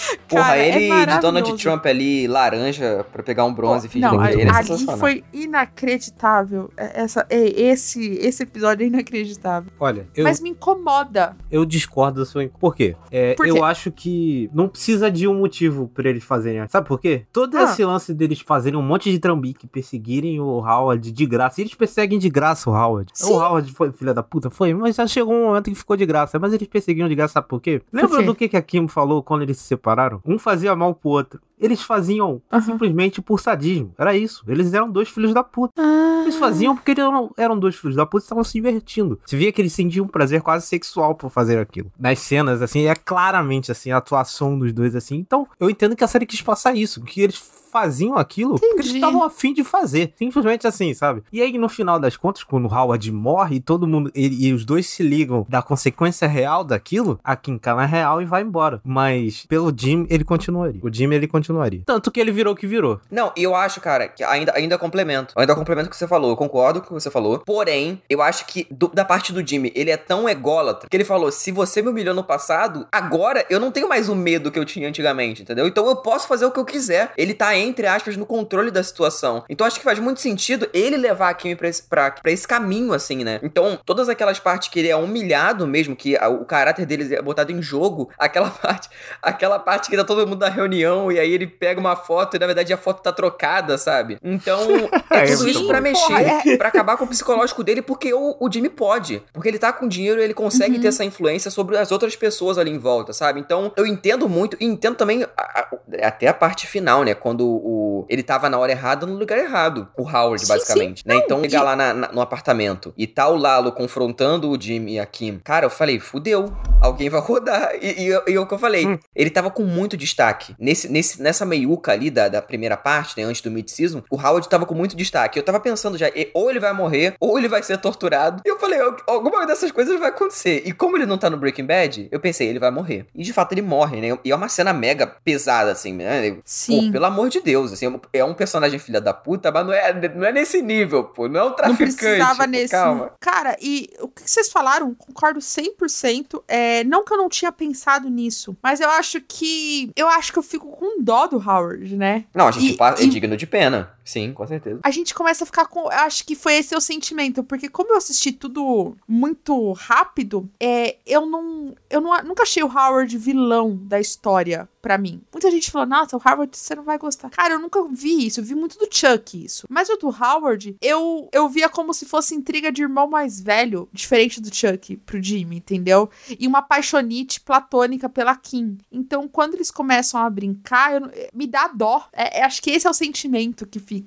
[LAUGHS] Porra, Cara, é ele de Donald. Trump ali, laranja, pra pegar um bronze e fingir Não, que ali, ele é ali sensacional. foi inacreditável. É- Essa, é, esse, esse episódio é inacreditável. Olha, eu, Mas me incomoda. eu discordo da sua. Por quê? É, Por quê? Eu acho que não precisa de um motivo pra eles fazerem. Sabe por quê? Todo Ah. esse lance deles fazerem um monte de trambique, perseguirem o Howard de graça. E eles perseguem de graça o Howard. Sim. O Howard foi filha da puta? Foi, mas já chegou um momento que ficou de graça. Mas eles perseguiam de graça, sabe por quê? Lembra quê? do que, que a Kim falou quando eles se separaram? Um fazia mal pro outro. Eles faziam Aham. simplesmente por sadismo. Era isso. Eles eram dois filhos da puta. Eles faziam porque eles eram, eram dois filhos da puta e estavam se divertindo. Você via que eles sentiam um prazer quase sexual por fazer aquilo. Nas cenas, assim, é claramente, assim, a atuação dos dois, assim. Então, eu entendo que a série quis passar isso. Que eles faziam aquilo porque eles Entendi. estavam afim de fazer. Simplesmente assim, sabe? E aí, no final das contas, quando o Howard morre e todo mundo... ele- e os dois se ligam da consequência real daquilo, a Kim cai na real e vai embora. Mas, pelo Jim, ele continuaria. O Jim, ele continuaria. Tanto que ele virou o que virou. Não, e eu acho, cara, que ainda, ainda complemento. Ainda complemento o que você falou. Eu concordo com o que você falou. Porém, eu acho que do- da parte do Jimmy, ele é tão ególatra que ele falou: se você me humilhou no passado, agora eu não tenho mais o medo que eu tinha antigamente, entendeu? Então eu posso fazer o que eu quiser. Ele tá, entre aspas, no controle da situação. Então acho que faz muito sentido ele levar a Kimi pra esse, pra, pra esse caminho, assim, né? Então, todas aquelas partes que ele é humilhado mesmo, que a- o caráter dele é botado em jogo, [LAUGHS] aquela parte, aquela parte que tá todo mundo na reunião e aí ele pega uma foto e na verdade a foto tá trocada, sabe? Então, [LAUGHS] é É, tudo isso bom. pra mexer, Porra, pra acabar com o psicológico dele, porque o, o Jimmy pode. Porque ele tá com dinheiro e ele consegue Uhum. ter essa influência sobre as outras pessoas ali em volta, sabe? Então, eu entendo muito e entendo também a- a- até a parte final, né? Quando o, ele tava na hora errada no lugar errado. O Howard, Sim, basicamente, né? Então, chegar lá na- na- no apartamento e tá o Lalo confrontando o Jimmy e a Kim. Cara, eu falei, fudeu. alguém vai rodar. E, e, e é o que eu falei, hum. ele tava com muito destaque. Nesse, nesse, nessa meiuca ali da, da primeira parte, né, antes do mid-season, o Howard tava com muito destaque. Eu tava pensando já, ou ele vai morrer, ou ele vai ser torturado. E eu falei, alguma dessas coisas vai acontecer. E como ele não tá no Breaking Bad, eu pensei, ele vai morrer. E de fato ele morre, né? E é uma cena mega pesada, assim, né? Sim. Pô, pelo amor de Deus, assim, é um personagem filha da puta, mas não é, não é nesse nível, pô. Não é um traficante. Não precisava pô, nesse. Calma. Cara, e o que vocês falaram, concordo 100%. É, não que eu não tinha pensado nisso, mas eu acho que. Eu acho que eu fico com dó do Howard, né? Não, a gente e, passa, é digno de pena. Sim, com certeza. A gente começa a ficar com. Eu acho que foi esse o sentimento, porque como eu assisti tudo muito rápido, é, eu não. Eu não, nunca achei o Howard vilão da história para mim. Muita gente falou, nossa, o Howard você não vai gostar. Cara, eu nunca vi isso, eu vi muito do Chuck isso. Mas o do Howard, eu, eu via como se fosse intriga de irmão mais velho, diferente do Chuck pro Jimmy, entendeu? E uma paixonite platônica pela Kim. Então, quando eles começam a brincar, eu, me dá dó. É, é, acho que esse é o sentimento que fica.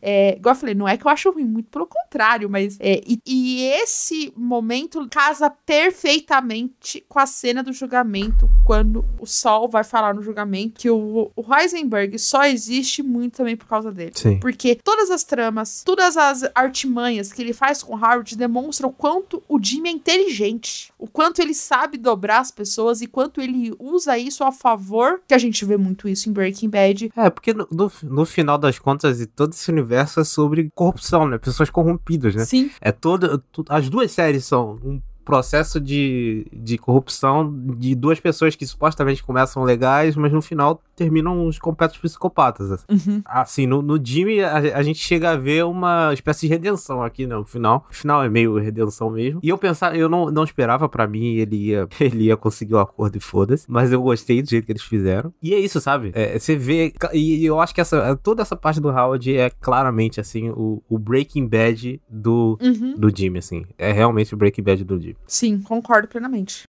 É, igual eu falei, não é que eu acho ruim, muito pelo contrário, mas. É, e, e esse momento casa perfeitamente com a cena do julgamento, quando o Sol vai falar no julgamento que o, o Heisenberg só existe muito também por causa dele. Sim. Porque todas as tramas, todas as artimanhas que ele faz com Howard demonstram o quanto o Jimmy é inteligente, o quanto ele sabe dobrar as pessoas e quanto ele usa isso a favor, que a gente vê muito isso em Breaking Bad. É, porque no, no, no final das contas, todo esse universo é sobre corrupção, né? Pessoas corrompidas, né? Sim. É toda. As duas séries são um processo de, de corrupção de duas pessoas que supostamente começam legais, mas no final terminam uns completos psicopatas. Assim, uhum. assim no, no Jimmy a, a, gente chega a ver uma espécie de redenção aqui, né? No final. O final é meio redenção mesmo. E eu pensava, eu não, não esperava para mim ele ia, [LAUGHS] ele ia conseguir o um acordo e foda-se, mas eu gostei do jeito que eles fizeram. E é isso, sabe? É, você vê, e eu acho que essa, toda essa parte do Howard é claramente, assim, o, o Breaking Bad do, uhum. do Jimmy, assim. É realmente o Breaking Bad do Jimmy. Sim, concordo plenamente.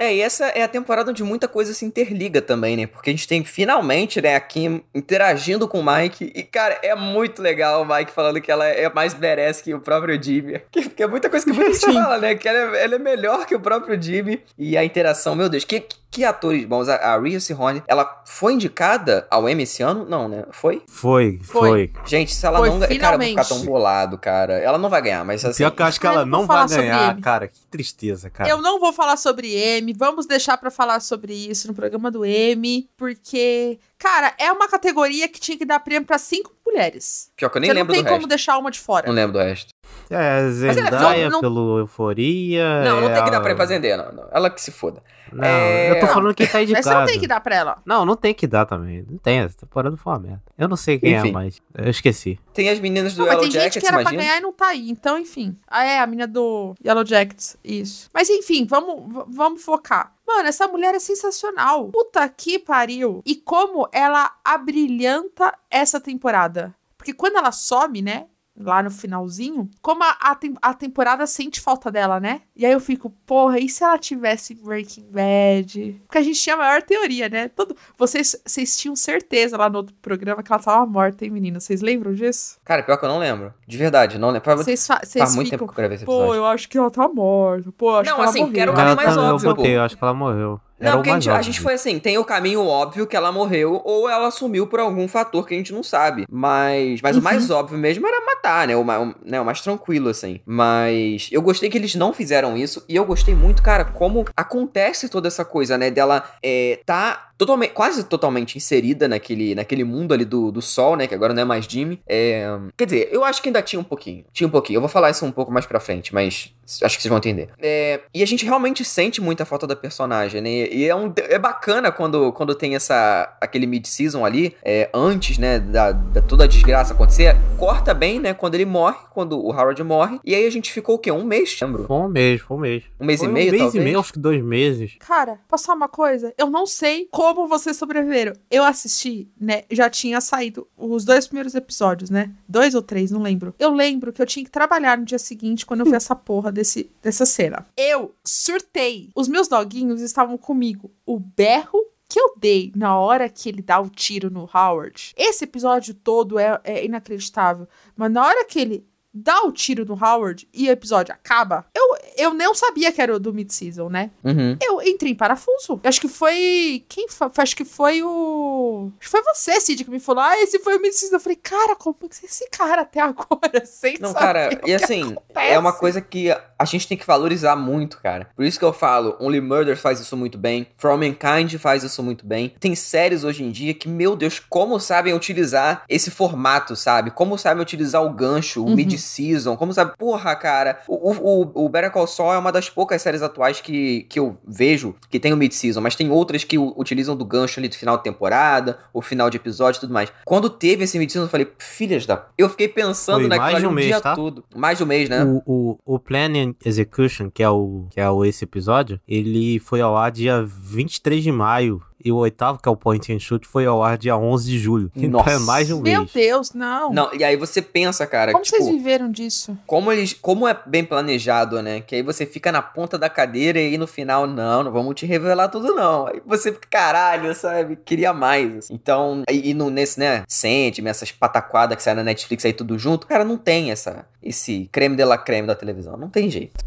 É, e essa é a temporada onde muita coisa se interliga também, né? Porque a gente tem finalmente, né, a Kim interagindo com o Mike. E, cara, é muito legal o Mike falando que ela é mais merece que o próprio Jimmy. [LAUGHS] Porque é muita coisa que muita gente fala, né? Que ela é, ela é, melhor que o próprio Jimmy. E a interação, meu Deus, que, que atores bons. A, a Rhea Seehorn, ela foi indicada ao Emmy esse ano? Não, né? Foi? Foi, foi. Gente, se ela foi, não ganhar. Cara, eu vou ficar tão bolado, cara. Ela não vai ganhar, mas assim. Pior que eu acho que ela não vai ganhar, cara. Que tristeza, cara. Eu não vou falar sobre Emmy. Vamos deixar para falar sobre isso no programa do Emmy, porque, cara, é uma categoria que tinha que dar prêmio para cinco mulheres. Pior que eu nem Você lembro do resto. Não tem como deixar uma de fora. Não lembro do resto. É, é Zendaya é não... pelo Euforia. Não, não é tem que dar pra, pra Zendaya, não, não. Ela que se foda. Não, é... eu tô falando quem tá indicado. [LAUGHS] Mas você não tem que dar pra ela. Não, não tem que dar também. Não tem, essa temporada foi uma merda. Eu não sei quem é enfim. é mais. Eu esqueci. Tem as meninas do não, Yellow Jackets, tem gente que era imagina? pra ganhar e não tá aí. Então, enfim. Ah, é, a menina do Yellow Jackets. Isso. Mas, enfim, vamos, vamos focar. Mano, essa mulher é sensacional. Puta que pariu. E como ela abrilhanta essa temporada. Porque quando ela some, né? Lá no finalzinho, como a, a, a, temporada sente falta dela, né? E aí eu fico, porra, e se ela tivesse Breaking Bad? Porque a gente tinha a maior teoria, né? Todo, vocês, vocês tinham certeza lá no outro programa que ela tava morta, hein, menina? Vocês lembram disso? Cara, pior que eu não lembro. De verdade, não lembro. Vocês fa faz muito tempo que eu gravei esse episódio. Pô, eu acho que ela tá morta. Pô, acho não, que ela assim, morreu. quero o caminho mais óbvio, eu botei, eu acho que ela morreu. Não, porque a gente, a gente, foi assim, tem o caminho óbvio que ela morreu ou ela sumiu por algum fator que a gente não sabe. Mas, mas uhum. o mais óbvio mesmo era matar, né? O, o, né? o mais tranquilo, assim. Mas eu gostei que eles não fizeram isso e eu gostei muito, cara, como acontece toda essa coisa, né? Dela é, tá totalmente, quase totalmente inserida naquele, naquele mundo ali do, do sol, né? Que agora não é mais Jimmy. É, quer dizer, eu acho que ainda tinha um pouquinho. Tinha um pouquinho. Eu vou falar isso um pouco mais pra frente, mas acho que vocês vão entender. É, e a gente realmente sente muita falta da personagem, né? E é, um, é bacana quando, quando tem essa aquele mid-season ali, é, antes, né, da, da, toda a desgraça acontecer, corta bem, né, quando ele morre, quando o Howard morre, e aí a gente ficou o quê? Um mês, lembro? Foi um mês, foi um mês. Um mês foi e meio, Um mês talvez? e meio, acho que dois meses. Cara, posso falar uma coisa? Eu não sei como vocês sobreviveram. Eu assisti, né, já tinha saído os dois primeiros episódios, né? Dois ou três, não lembro. Eu lembro que eu tinha que trabalhar no dia seguinte quando eu vi [LAUGHS] essa porra desse, dessa cena. Eu surtei. Os meus doguinhos estavam comigo. O berro que eu dei na hora que ele dá o tiro no Howard. Esse episódio todo é, é inacreditável. Mas na hora que ele dá o tiro no Howard e o episódio acaba, eu, eu não sabia que era o do mid-season, né? Uhum. Eu entrei em parafuso. Acho que foi. Quem foi? Acho que foi o. Acho que foi você, Cid, que me falou. Ah, esse foi o mid-season. Eu falei, cara, como que esse cara até agora? [LAUGHS] Sem Não, cara, e assim, acontece. é uma coisa que a gente tem que valorizar muito, cara. Por isso que eu falo, Only Murder faz isso muito bem, All Mankind faz isso muito bem. Tem séries hoje em dia que, meu Deus, como sabem utilizar esse formato, sabe? Como sabem utilizar o gancho, o Uhum. mid-season, como sabe... Porra, cara, o, o, o Better Call Saul é uma das poucas séries atuais que, que eu vejo que tem o mid-season, mas tem outras que utilizam do gancho ali do final de temporada, o final de episódio e tudo mais. Quando teve esse mid-season, eu falei, filhas da... Eu fiquei pensando Foi naquilo mais de um mês, dia tá? todo. Mais de um mês, né? O, o, o Plan and Execution, que é o, que é o esse episódio, ele foi ao ar dia 23 de maio. E o oitavo, que é o Point and Shoot, foi ao ar dia 11 de julho. Então é Nossa. mais de um Meu mês. Deus, não. Não, e aí você pensa, cara, Como tipo, vocês viveram disso? como eles, como é bem planejado, né? Que aí você fica na ponta da cadeira e aí no final, não, não vamos te revelar tudo não. Aí você fica, caralho, sabe? Queria mais. assim. Então, e, e no, nesse, né, Sentime, essas pataquadas que saem na Netflix aí tudo junto, cara, não tem essa, esse creme de la creme da televisão, não tem jeito.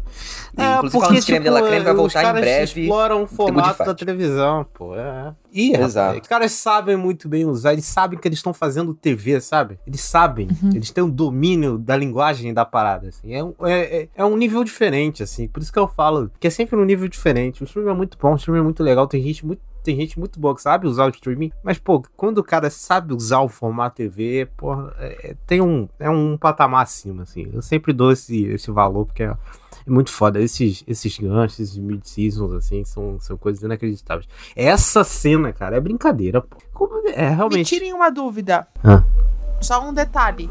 E, É, inclusive, porque, falando de creme de la tipo, creme, vai os voltar em caras breve. exploram o formato da televisão, pô. É. Ih, Exato. os caras sabem muito bem usar, eles sabem que eles estão fazendo TV, sabe? Eles sabem, eles têm um domínio da linguagem da parada, assim. É, um- é, é, é um nível diferente, assim. Por isso que eu falo que é sempre um nível diferente. O streaming é muito bom, o streaming é muito legal, tem gente muito. Tem gente muito boa que sabe usar o streaming, mas, pô, quando o cara sabe usar o formato TV, pô, é- é- tem um, é um patamar acima, assim. Eu sempre dou esse, esse valor, porque é, é muito foda. Esses, esses ganchos, esses mid-seasons, assim, são, são coisas inacreditáveis. Essa cena, cara, é brincadeira, pô. Como- é Me realmente. tirem uma dúvida. Ah. Só um detalhe.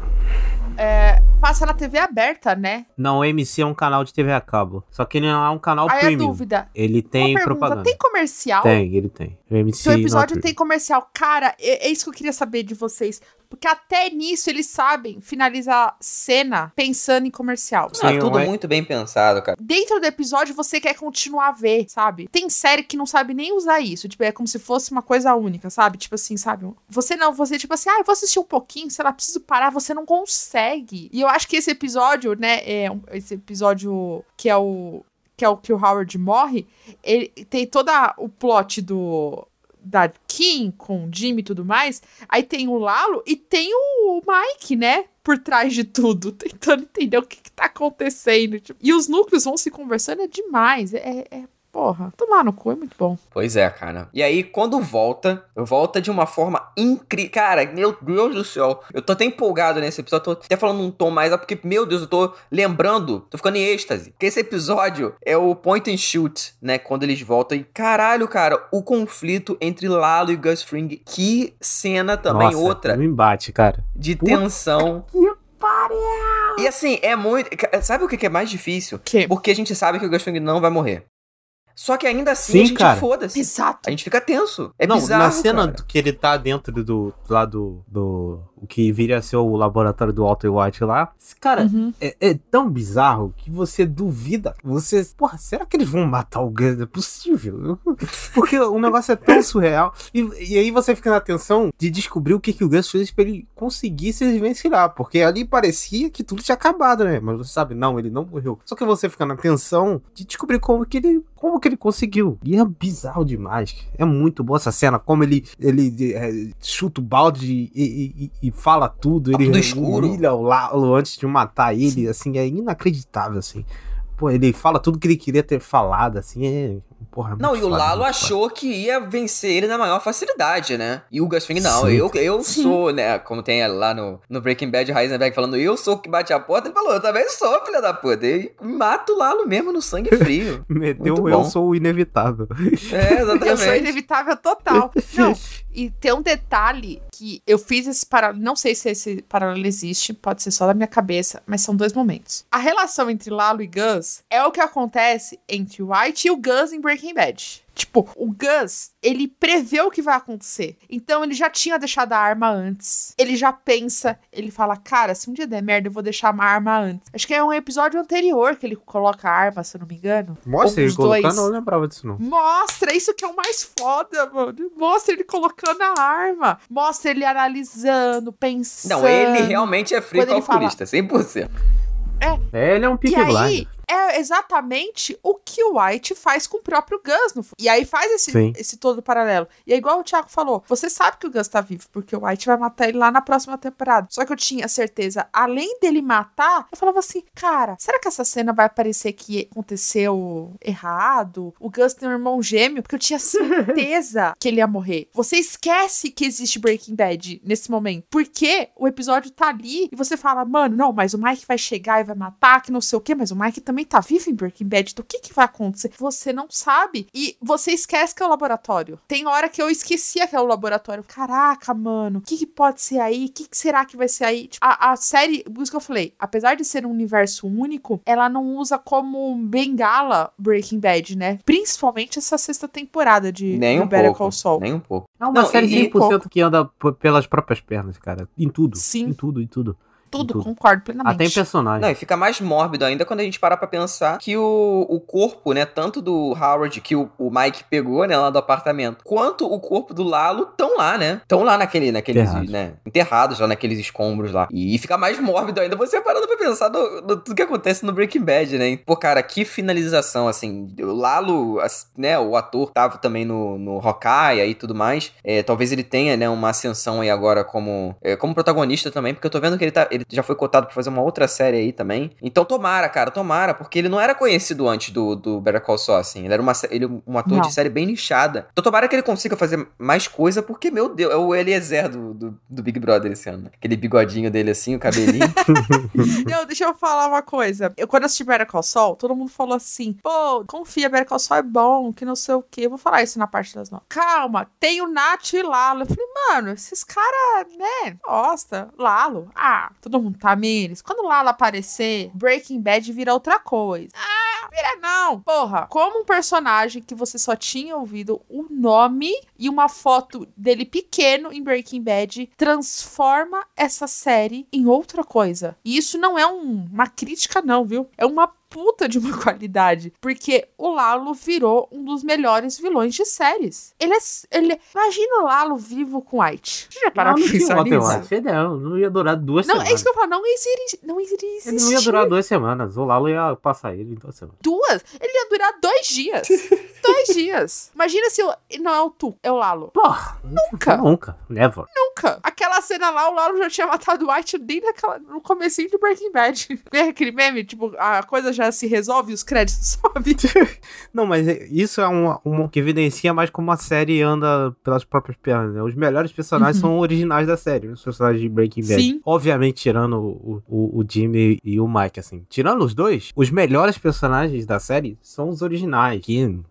É, passa na TV aberta, né? Não, o MC é um canal de TV a cabo. Só que ele não é um canal Aí a premium. dúvida. Ele tem pergunta, propaganda. tem comercial? Tem, ele tem. O MC Seu é episódio tem comercial. Cara, é, é isso que eu queria saber de vocês. Porque até nisso eles sabem finalizar cena pensando em comercial. Ah, Sim, tudo é- muito bem pensado, cara. Dentro do episódio você quer continuar a ver, sabe? Tem série que não sabe nem usar isso. Tipo, é como se fosse uma coisa única, sabe? Tipo assim, sabe? Você não, você tipo assim, ah, eu vou assistir um pouquinho, sei lá, preciso parar, você não consegue. E eu acho que esse episódio, né, é um- esse episódio que é o que é o que o Howard morre, ele tem toda o plot do da Kim com o Jimmy e tudo mais. Aí tem o Lalo e tem o Mike, né? Por trás de tudo, [LAUGHS] tentando entender o que, que tá acontecendo. Tipo, e os núcleos vão se conversando, é demais. É, é porra, tomar no cu é muito bom. Pois é, cara. E aí, quando volta, volta de uma forma incrível. Cara, meu Deus do céu. Eu tô até empolgado nesse episódio. Tô até falando um tom mais, alto, porque, meu Deus, eu tô lembrando. Tô ficando em êxtase. Porque esse episódio é o point and shoot, né? Quando eles voltam. E caralho, cara, o conflito entre Lalo e Gus Fring. Que cena também, Nossa, outra Um embate, cara. de Puta tensão. E assim, é muito. Sabe o que que é mais difícil? Que? Porque a gente sabe que o Gus Fring não vai morrer. Só que ainda assim Sim, a gente cara. foda-se. Exato. A gente fica tenso. É não, bizarro, na cena cara. do que ele tá dentro do, lá do, do. O que viria a ser o laboratório do Walter White lá. esse Cara, Uhum. é, é tão bizarro que você duvida. Você. Porra, será que eles vão matar o Gus? É possível. [LAUGHS] Porque o negócio é tão surreal. E, e aí você fica na tensão de descobrir o que, que o Gus fez pra ele conseguir se desvencilhar. Porque ali parecia que tudo tinha acabado, né? Mas você sabe, não, ele não morreu. Só que você fica na tensão de descobrir como que ele. Como que ele conseguiu. E é bizarro demais. É muito boa essa cena. Como ele, ele é, chuta o balde e, e- e- e fala tudo. Tá ele tudo escuro. humilha o Lalo antes de matar ele. Assim, é inacreditável, assim. Pô, ele fala tudo que ele queria ter falado, assim. É, porra, é Não, e o Lalo achou que ia vencer ele na maior facilidade, né? E o Gus Fring, não, Sim. eu, eu Sim. sou, né? Como tem lá no, no Breaking Bad, Heisenberg falando, eu sou o que bate a porta. Ele falou, eu também sou, filha da puta. E mata o Lalo mesmo no sangue frio. [LAUGHS] Meteu Muito eu bão. sou o inevitável. é, Eu sou exatamente. inevitável total. [LAUGHS] Não, e tem um detalhe que eu fiz esse paralelo. Não sei se esse paralelo existe, pode ser só da minha cabeça, mas são dois momentos. A relação entre Lalo e Gus é o que acontece entre o White e o Gus em Breaking Bad. Tipo, o Gus, ele prevê o que vai acontecer. Então ele já tinha deixado a arma antes. Ele já pensa, ele fala: Cara, se um dia der merda, eu vou deixar uma arma antes. Acho que é um episódio anterior que ele coloca a arma, se eu não me engano. Mostra ele colocando, eu não lembrava disso, não. Mostra, isso que é o mais foda, mano. Mostra ele colocando a arma. Mostra ele analisando, pensando. Não, ele realmente é frio calculista, 100%. É, ele é um pique aí, blind. É exatamente o que o White faz com o próprio Gus. No... E aí faz esse, Sim. esse todo paralelo. E é igual o Thiago falou: você sabe que o Gus tá vivo, porque o White vai matar ele lá na próxima temporada. Só que eu tinha certeza, além dele matar, eu falava assim: cara, será que essa cena vai parecer que aconteceu errado? O Gus tem um irmão gêmeo? Porque eu tinha certeza [LAUGHS] que ele ia morrer. Você esquece que existe Breaking Bad nesse momento. Porque o episódio tá ali e você fala, mano, não, mas o Mike vai chegar e vai matar, que não sei o quê, mas o Mike também tá vivo em Breaking Bad. Então o que que vai acontecer? Você não sabe. E você esquece que é o laboratório. Tem hora que eu esquecia que é o laboratório. Caraca, mano, o que, que pode ser aí? O que, que será que vai ser aí? Tipo, a, a série, por isso que eu falei, apesar de ser um universo único, ela não usa como bengala Breaking Bad, né? Principalmente essa sexta temporada de, Nem um Better pouco. Call Saul. Nem um pouco. É uma Não, série e- e 100% que anda pelas próprias pernas, cara. Em tudo. Sim. Em tudo, em tudo. Tudo, tudo. concordo plenamente. Até em personagem. Não, e fica mais mórbido ainda quando a gente para pra pensar que o, o corpo, né, tanto do Howard que o, o Mike pegou, né, lá do apartamento, quanto o corpo do Lalo estão lá, né? Estão lá naquele, naqueles, Enterrados. né, enterrados lá naqueles escombros lá. E, fica mais mórbido ainda você parando pra pensar no, no tudo que acontece no Breaking Bad, né? Pô, cara, que finalização, assim. O Lalo, né, o ator tava também no, no Hawkeye e tudo mais. É, talvez ele tenha, né, uma ascensão aí agora como, é, como protagonista também, porque eu tô vendo que ele, tá, ele já foi cotado pra fazer uma outra série aí também. Então tomara, cara, tomara, porque ele não era conhecido antes do, do Better Call Saul, assim. Ele era uma, ele, é um ator Não. de série bem nichada. Então tomara que ele consiga fazer mais coisa, porque, meu Deus, é o Eliezer do, do, do Big Brother esse ano. Aquele bigodinho dele assim, o cabelinho. [LAUGHS] Não, deixa eu falar uma coisa. Eu, quando assisti Better Call Saul, todo mundo falou assim, pô, confia, Better Call Saul é bom, que não sei o quê. Eu vou falar isso na parte das notas. Calma, tem o Nath e Lalo. Eu falei, mano, esses caras, né, gosta. Lalo, ah, todo mundo tá neles. Quando o Lalo aparecer, Breaking Bad vira outra coisa. Ah, vira não. Porra, como um personagem que você só tinha ouvido o nome e uma foto dele pequeno em Breaking Bad transforma essa série em outra coisa. E isso não é um- uma crítica, não, viu? É uma puta de uma [LAUGHS] qualidade. Porque o Lalo virou um dos melhores vilões de séries. Ele é. Ele, imagina o Lalo vivo com White. Você já Não, parou não pra tinha pensar nisso? White. Não, não ia durar duas Não, semanas. é isso que eu falo. Não existe. Não existe. Ele não ia durar duas semanas. O Lalo ia passar ele em duas semanas. duas. Ele ia durar dois dias. [LAUGHS] dois dias. Imagina se o- não é o Tu, é o Lalo. Porra! Nunca. Nunca. Never. Nunca. Aquela cena lá, o Lalo já tinha matado o White nem naquela, no comecinho de Breaking Bad. [LAUGHS] É aquele meme, tipo, a coisa já se resolve os créditos [LAUGHS] sobem. Não, mas isso é um, um que evidencia mais como a série anda pelas próprias pernas. Né? Os melhores personagens são originais da série, os personagens de Breaking Bad. Uhum. Sim. Obviamente, tirando o, o, o Jimmy e o Mike, assim. Tirando os dois, os melhores personagens da série são os originais. Kim,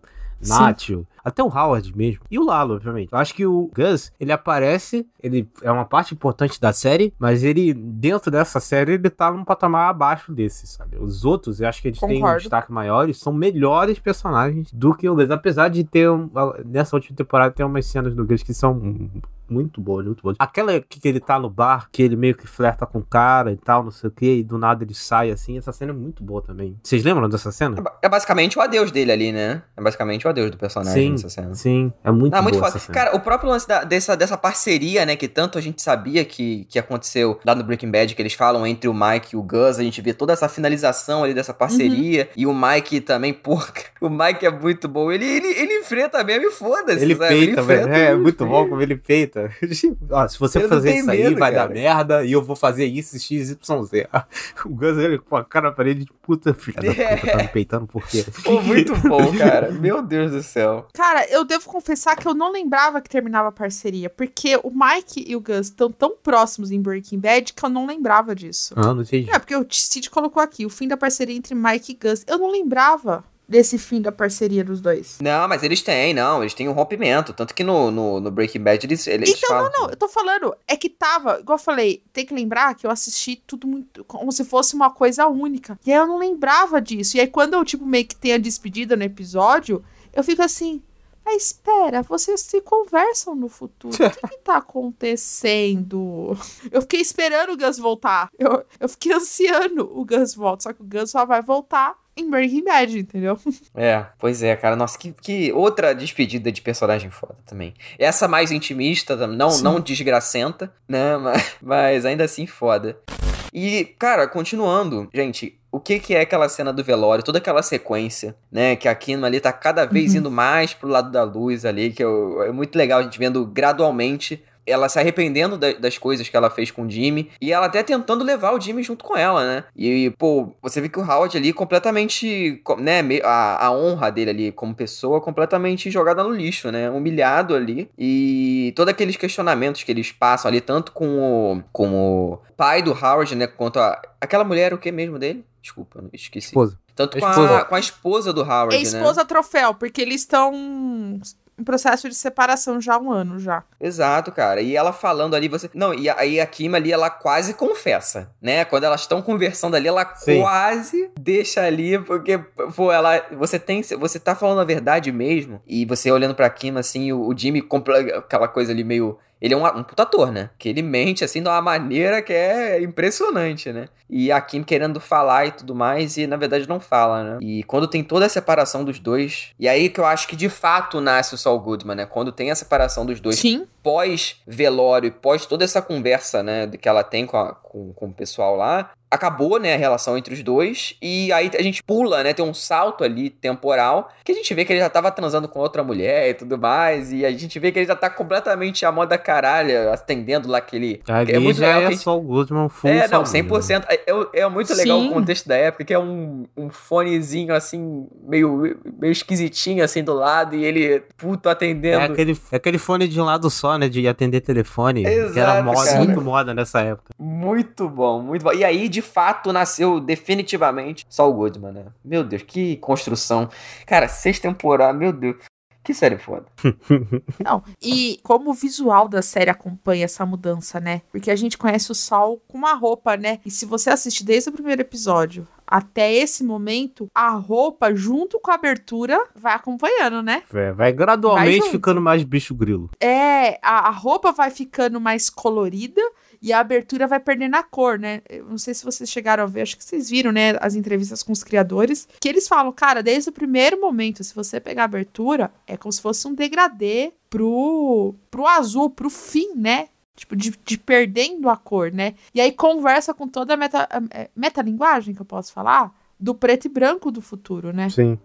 Nacho, até o Howard mesmo. E o Lalo, obviamente. Eu acho que o Gus, ele aparece, ele é uma parte importante da série, mas ele, dentro dessa série, ele tá num patamar abaixo desse, sabe? Os outros, eu acho que eles têm um Concordo. destaque maior e são melhores personagens do que o Gus. Apesar de ter, um- nessa última temporada, tem umas cenas do Gus que são muito boas, muito boas. Aquela que ele tá no bar, que ele meio que flerta com o cara e tal, não sei o que, e do nada ele sai assim, essa cena é muito boa também. Vocês lembram dessa cena? É é basicamente o adeus dele ali, né? É basicamente o adeus do personagem Sim, nessa cena. sim, é muito Ah, muito boa foda. Cara, o próprio lance da- dessa, dessa parceria, né, que tanto a gente sabia que, que aconteceu lá no Breaking Bad, que eles falam entre o Mike e o Gus, a gente vê toda essa finalização ali dessa parceria, e o Mike também, [LAUGHS] porra, o Mike é muito bom, ele, ele, ele enfrenta mesmo e foda-se, Ele sabe? peita, velho. enfrenta É, e muito bom como ele peita. [LAUGHS] Ó, se você não fazer isso aí, medo, vai cara. dar merda e eu vou fazer isso, x, y, z. [LAUGHS] O Gus, ele com a cara na parede de puta filha da puta, tá me peitando por quê? Pô, muito bom, [LAUGHS] cara, meu Deus do céu. Cara, eu devo confessar que eu não lembrava que terminava a parceria, porque o Mike e o Gus estão tão próximos em Breaking Bad que eu não lembrava disso. Ah, não entendi. É, porque o Cid colocou aqui o fim da parceria entre Mike e Gus. Eu não lembrava desse fim da parceria dos dois. Não, mas eles têm, não, eles têm um rompimento, tanto que no, no, no Breaking Bad eles, eles Então, falam... não, não, eu tô falando, é que tava, igual eu falei, tem que lembrar que eu assisti tudo muito, como se fosse uma coisa única. E aí eu não lembrava disso. E aí quando eu, tipo, meio que tenho a despedida no episódio, eu fico assim, mas espera, vocês se conversam no futuro. O que que tá acontecendo? Eu fiquei esperando o Gus voltar. Eu, eu fiquei ansiando o Gus voltar, só que o Gus só vai voltar em Breaking Bad, entendeu? [LAUGHS] É, pois é, cara. Nossa, que, que outra despedida de personagem foda também. Essa mais intimista, não, Sim. não desgracenta, né? [LAUGHS] Mas, mas ainda assim foda. E, cara, continuando, gente, o que que é aquela cena do velório, toda aquela sequência, né? Que a Kim ali tá cada vez Uhum. indo mais pro lado da luz ali, que eu- é muito legal a gente vendo gradualmente ela se arrependendo da- das coisas que ela fez com o Jimmy e ela até tentando levar o Jimmy junto com ela, né? E, pô, você vê que o Howard ali completamente, co- né, a, a honra dele ali como pessoa completamente jogada no lixo, né? Humilhado ali e todos aqueles questionamentos que eles passam ali, tanto com o, com o pai do Howard, né, quanto a, aquela mulher, o que mesmo dele? Desculpa, eu esqueci. Esposa. Tanto A com a, esposa. com a esposa do Howard, É né? esposa troféu, porque eles estão em processo de separação já há um ano já. Exato, cara. E ela falando ali, você. Não, e aí a Kim ali, ela quase confessa, né? Quando elas estão conversando ali, ela Sim. quase deixa ali, porque, pô, ela. Você tem. Você tá falando a verdade mesmo. E você olhando pra Kim, assim, o, o Jimmy, compra aquela coisa ali meio. Ele é um, um puta ator, né? Que ele mente, assim, de uma maneira que é impressionante, né? E a Kim querendo falar e tudo mais, e na verdade não fala, né? E quando tem toda a separação dos dois, e aí que eu acho que de fato nasce o Saul Goodman, né? Quando tem a separação dos dois Sim. pós-velório e pós toda essa conversa, né, que ela tem com, a- com, com o pessoal lá, acabou, né, a relação entre os dois, e aí a gente pula, né, tem um salto ali temporal, que a gente vê que ele já tava transando com outra mulher e tudo mais, e a gente vê que ele já tá completamente a moda caralho, atendendo lá aquele... Ali é muito já legal é gente- só o Goodman full é, não, Saul Goodman. 100%. É, é, é muito legal Sim. o contexto da época, que é um, um fonezinho, assim, meio, meio esquisitinho, assim, do lado, e ele, puto, atendendo. É aquele, é aquele fone de um lado só, né? De atender telefone. que era Exato, moda, muito moda nessa época. Muito bom, muito bom. E aí, de fato, nasceu definitivamente só o Goodman, né? Meu Deus, que construção. Cara, seis temporadas, meu Deus. Que série foda. [LAUGHS] Não. E como o visual da série acompanha essa mudança, né? Porque a gente conhece o Sol com uma roupa, né? E se você assiste desde o primeiro episódio até esse momento, a roupa, junto com a abertura, vai acompanhando, né? É, vai gradualmente junto. ficando mais bicho grilo. É, a, a roupa vai ficando mais colorida e a abertura vai perdendo a cor, né? Eu não sei se vocês chegaram a ver, acho que vocês viram, né, as entrevistas com os criadores, que eles falam, cara, desde o primeiro momento, se você pegar a abertura, é como se fosse um degradê pro, pro azul, pro fim, né? Tipo, de, de perdendo a cor, né? E aí conversa com toda a meta, é, metalinguagem que eu posso falar do preto e branco do futuro, né? Sim.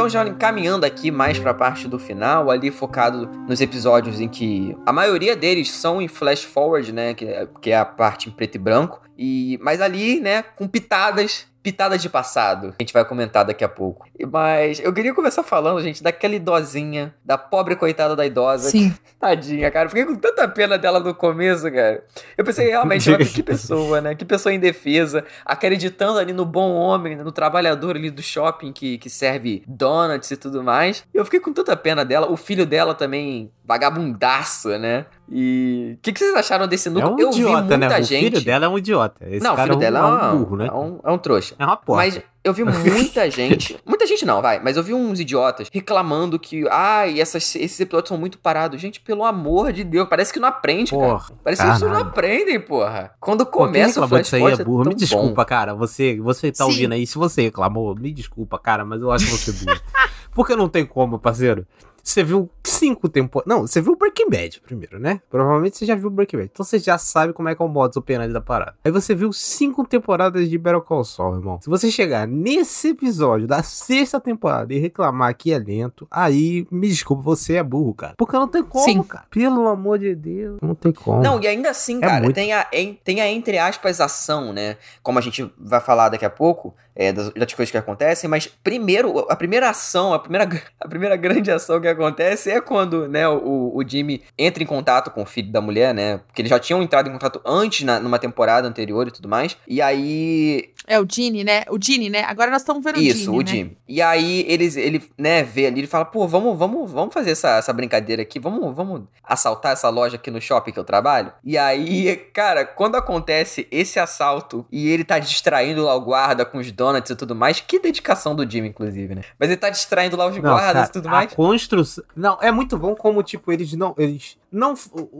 Então, já encaminhando aqui mais pra parte do final, ali focado nos episódios em que a maioria deles são em flash forward, né? Que é, é a parte em preto e branco. E, mas ali, né, com pitadas. Pitadas de passado, a gente vai comentar daqui a pouco. Mas eu queria começar falando, gente, daquela idosinha, da pobre coitada da idosa. Sim. [LAUGHS] Tadinha, cara. Eu Fiquei com tanta pena dela no começo, cara. Eu pensei, realmente, ela, [LAUGHS] que pessoa, né? Que pessoa indefesa, acreditando ali no bom homem, no trabalhador ali do shopping que, que serve donuts e tudo mais. E eu fiquei com tanta pena dela. O filho dela também, vagabundaço, né? E o que, que vocês acharam desse É núcleo? um eu vi idiota, muita né? gente. O filho dela é um idiota. Esse não, o cara filho é um, dela é um burro, né? é um, é um trouxa. É uma porta. Mas eu vi muita [LAUGHS] gente, muita gente não, vai, mas eu vi uns idiotas reclamando que, ai, essas, esses episódios são muito parados. Gente, pelo amor de Deus, parece que não aprende, cara. Porra, Parece que vocês não aprendem, porra. Quando Pô, quem começa o reclamou Flash disso aí Forward, é burro. é Me desculpa, bom. cara. Você, você tá Sim. ouvindo aí. Se você reclamou, me desculpa, cara, mas eu acho você burro. [LAUGHS] Porque não tem como, parceiro. Você viu cinco temporadas. Não, você viu Breaking Bad primeiro, né? Provavelmente você já viu Breaking Bad. Então você já sabe como é que é o modus operandi da parada. Aí você viu cinco temporadas de Better Call Saul, irmão. Se você chegar nesse episódio da sexta temporada e reclamar que é lento, aí, me desculpa, você é burro, cara. Porque não tem como, Sim. cara. Pelo amor de Deus, não tem como. Não, e ainda assim, É cara, muito. tem, a, em- tem a entre aspas ação, né? Como a gente vai falar daqui a pouco, é, das, das coisas que acontecem, mas primeiro, a primeira ação, a primeira, [LAUGHS] a primeira grande ação que acontece é quando, né, o, o Jimmy entra em contato com o filho da mulher, né? Porque eles já tinham entrado em contato antes, na, numa temporada anterior e tudo mais. E aí É o Gene, né? O Gene, né? Agora nós estamos vendo Isso, o Gene, o né? Jimmy. E aí eles, ele, né, vê ali, ele fala, pô, vamos, vamos, vamos fazer essa, essa brincadeira aqui, vamos, vamos assaltar essa loja aqui no shopping que eu trabalho. E aí, cara, quando acontece esse assalto e ele tá distraindo lá o guarda com os donuts e tudo mais, que dedicação do Jimmy, inclusive, né? Mas ele tá distraindo lá os Não, guardas cara, e tudo a mais. Construção. Não, é muito bom como, tipo, eles não. Eles não.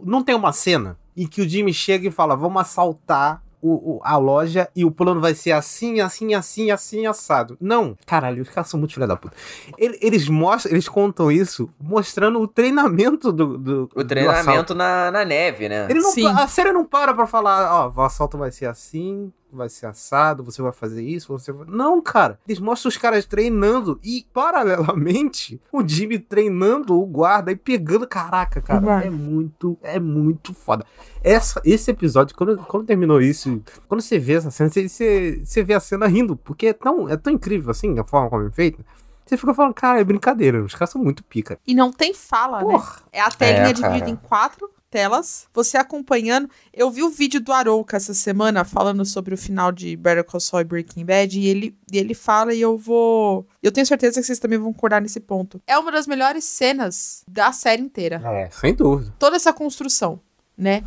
Não tem uma cena em que o Jimmy chega e fala: vamos assaltar o, o- a loja e o plano vai ser assim, assim, assim, assim, assado. Não, caralho, os caras são muito filha da puta. Ele- Eles mostram, eles contam isso mostrando o treinamento do, do O do treinamento na, na neve, né? Ele não, Sim. a série não para pra falar, ó, o assalto vai ser assim, vai ser assado, você vai fazer isso, você vai... Não, cara. Eles mostram os caras treinando e, paralelamente, o Jimmy treinando o guarda e pegando. Caraca, cara, Vai. é muito, é muito foda. Essa, esse episódio, quando, quando terminou isso, quando você vê essa cena, você, você, você vê a cena rindo, porque é tão, é tão incrível assim, a forma como é feita. Você fica falando, cara, é brincadeira, os caras são muito pica. E não tem fala, né? Porra. É a telinha É, dividida cara. em quatro telas, você acompanhando. Eu vi o vídeo do Arouca essa semana falando sobre o final de Better Call Saul e Breaking Bad e ele, e ele fala e eu vou... Eu tenho certeza que vocês também vão concordar nesse ponto. É uma das melhores cenas da série inteira. É, sem dúvida. Toda essa construção, né?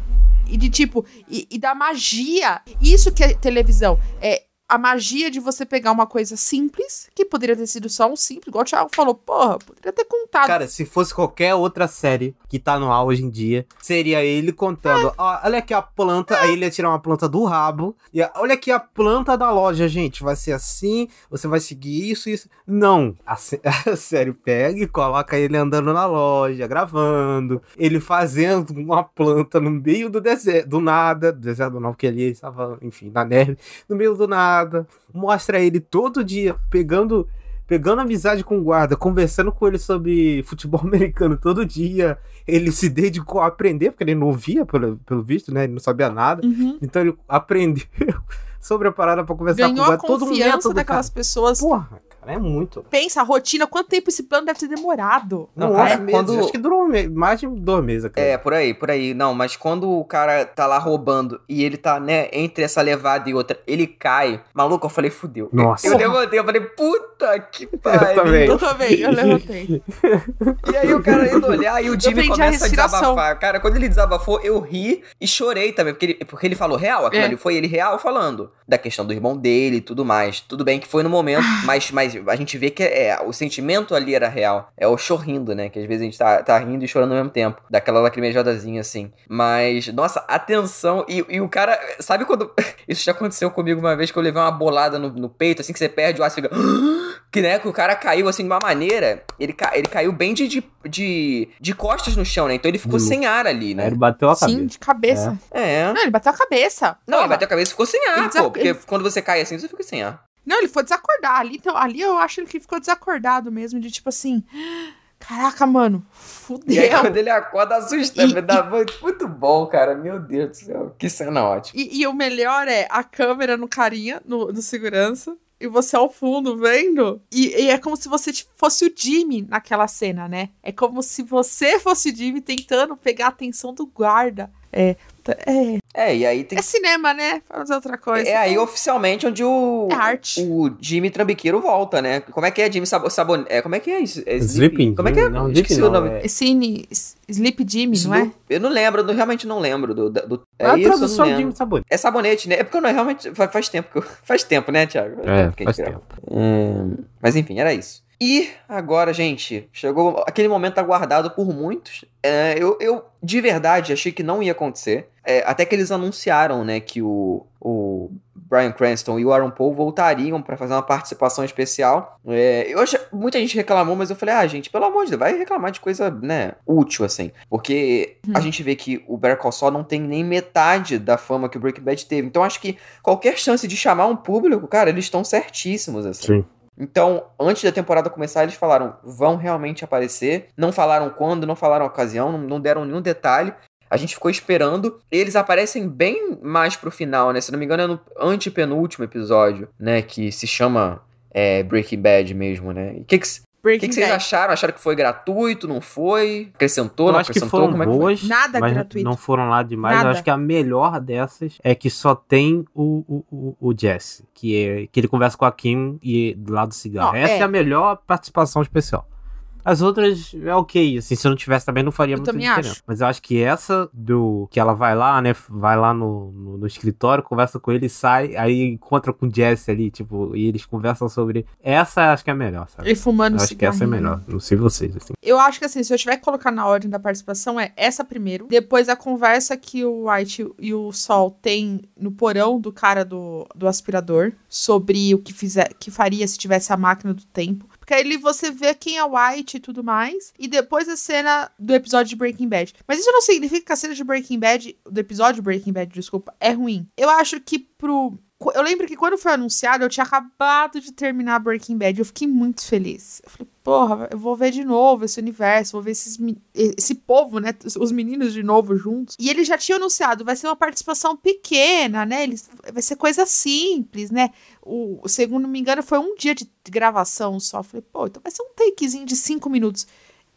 E de tipo, e, e da magia. Isso que é televisão. É a magia de você pegar uma coisa simples, que poderia ter sido só um simples, igual o Thiago falou, porra, poderia ter contado. Cara, se fosse qualquer outra série que tá no ar hoje em dia, seria ele contando: ó, olha aqui a planta, aí ele ia tirar uma planta do rabo, e olha aqui a planta da loja, gente, vai ser assim, você vai seguir isso, isso. Não, a, [LAUGHS] a série pega e coloca ele andando na loja, gravando, ele fazendo uma planta no meio do deserto, do nada, do deserto não, porque ele estava, enfim, na neve, no meio do nada, mostra ele todo dia pegando pegando amizade com o guarda, conversando com ele sobre futebol [LAUGHS] americano todo dia. Ele se dedicou a aprender, porque ele não via, pelo, pelo visto, né? Ele não sabia nada. Uhum. Então ele [LAUGHS] aprendeu sobre a parada pra conversar Ganhou com o a guarda. Todo um confiança método, daquelas cara. pessoas. Porra, cara, é muito. Pensa, a rotina, quanto tempo esse plano deve ter demorado? Não, Não, cara, meses. quando- Acho que durou mais de dois meses. Cara. É, por aí, por aí. Não, mas quando o cara tá lá roubando e ele tá, né, entre essa levada e outra, ele cai. Maluco, eu falei, fudeu. Nossa. Eu levantei, eu falei, puta que [LAUGHS] pariu. também. Eu também, eu levantei. [LAUGHS] E aí o cara indo olhar e o Jimmy a começa a, respiração. desabafar. Cara, quando ele desabafou, eu ri e chorei também, porque ele, porque ele falou real, aquilo É. ali foi ele real falando da questão do irmão dele e tudo mais. Tudo bem que foi no momento, Ah. mas, mas a gente vê que é, o sentimento ali era real. É o chorrindo, né? Que às vezes a gente tá, tá rindo e chorando ao mesmo tempo. Daquela lacrimejadazinha assim. Mas, nossa, atenção. E, e o cara, sabe quando. [LAUGHS] Isso já aconteceu comigo uma vez que eu levei uma bolada no, no peito, assim que você perde o ar, você fica. [GASPS] Que né, que o cara caiu assim de uma maneira. Ele, ca- ele caiu bem de, de, de, de costas no chão, né? Então ele ficou De sem ar ali, né? ele bateu a Sim, cabeça. de cabeça. É. Não, ele bateu a cabeça. Não, ele Porra. bateu a cabeça e ficou sem Ele ar, desa- pô. Porque ele- quando você cai assim, você fica sem ar. Não, ele foi desacordar. Ali, então, ali eu acho que ele ficou desacordado mesmo, de tipo assim. Caraca, mano, E aí, fudeu. quando ele acorda, assusta. E- dá muito, muito bom, cara. Meu Deus do céu. Que cena ótima. E, e o melhor é a câmera no carinha, no, no segurança, e você ao fundo vendo. E, e é como se você fosse o Jimmy naquela cena, né? É como se você [LAUGHS] fosse o Jimmy tentando pegar a atenção do guarda. É, t- é, É, e aí tem é cinema, né? Fazer outra coisa. É aí oficialmente onde o. É arte. O Jimmy Trambiqueiro volta, né? Como é que é Jimmy Sabo Sabon... é, Como é que é isso? É Sleeping? Como é que é? Não, Esqueci Sleeping o nome. não, é- Cine Sleep Jimmy, não é? Eu não lembro, eu realmente não lembro do. do- é É a isso, não tradução de. Jimmy Sabonete. É sabonete, né? É porque eu não realmente. Faz, tempo que eu. [LAUGHS] Faz tempo, né, Thiago? É, faz tempo. Hum, mas enfim, era isso. E agora, gente, chegou aquele momento aguardado por muitos. É, eu, eu, de verdade, achei que não ia acontecer. É, até que eles anunciaram, né, que o, o Bryan Cranston e o Aaron Paul voltariam pra fazer uma participação especial. É, eu achei, muita gente reclamou, mas eu falei, ah, gente, pelo amor de Deus, vai reclamar de coisa, né, útil, assim. Porque a gente vê que o Better Call Saul não tem nem metade da fama que o Breaking Bad teve. Então acho que qualquer chance de chamar um público, cara, eles estão certíssimos, assim. Sim. Então, antes da temporada começar, eles falaram, vão realmente aparecer. Não falaram quando, não falaram a ocasião, não, deram nenhum detalhe. A gente ficou esperando. Eles aparecem bem mais pro final, né? Se não me engano, é no antepenúltimo episódio, né? Que se chama é, Breaking Bad mesmo, né? O que, que, Breaking que, que vocês Bad. acharam? Acharam que foi gratuito? Não foi? Acrescentou? Eu não acho que acrescentou? foram Como é que foi? boas, Nada mas gratuito. não foram lá demais. Nada. Eu acho que a melhor dessas é que só tem o, o, o, o Jesse, que, é, que ele conversa com a Kim e do lado do cigarro. Não, Essa é. é. a melhor participação especial. As outras é ok, assim, se eu não tivesse também não faria Eu muita diferença. acho. Mas eu acho que essa do. Que ela vai lá, né? Vai lá no, no, no escritório, conversa com ele, sai, aí encontra com o Jesse ali, tipo, e eles conversam sobre. Essa acho que é a melhor, sabe? Ele fumando Eu acho que essa é melhor. Não sei vocês, assim. Eu acho que assim, se eu tiver que colocar na ordem da participação, é essa primeiro. Depois a conversa que o White e o Sol têm no porão do cara do, do aspirador sobre o que, fizer, que faria se tivesse a máquina do tempo. Porque aí você vê quem é White e tudo mais. E depois a cena do episódio de Breaking Bad. Mas isso não significa que a cena de Breaking Bad, do episódio de Breaking Bad, desculpa, é ruim. Eu acho que pro. Eu lembro que quando foi anunciado, eu tinha acabado de terminar Breaking Bad. Eu fiquei muito feliz. Eu falei, porra, eu vou ver de novo esse universo, vou ver esses, esse povo, né? Os meninos de novo juntos. E ele já tinha anunciado, vai ser uma participação pequena, né? Eles, vai ser coisa simples, né? O, se eu não me engano, foi um dia de gravação só. Eu falei, pô, então vai ser um takezinho de cinco minutos.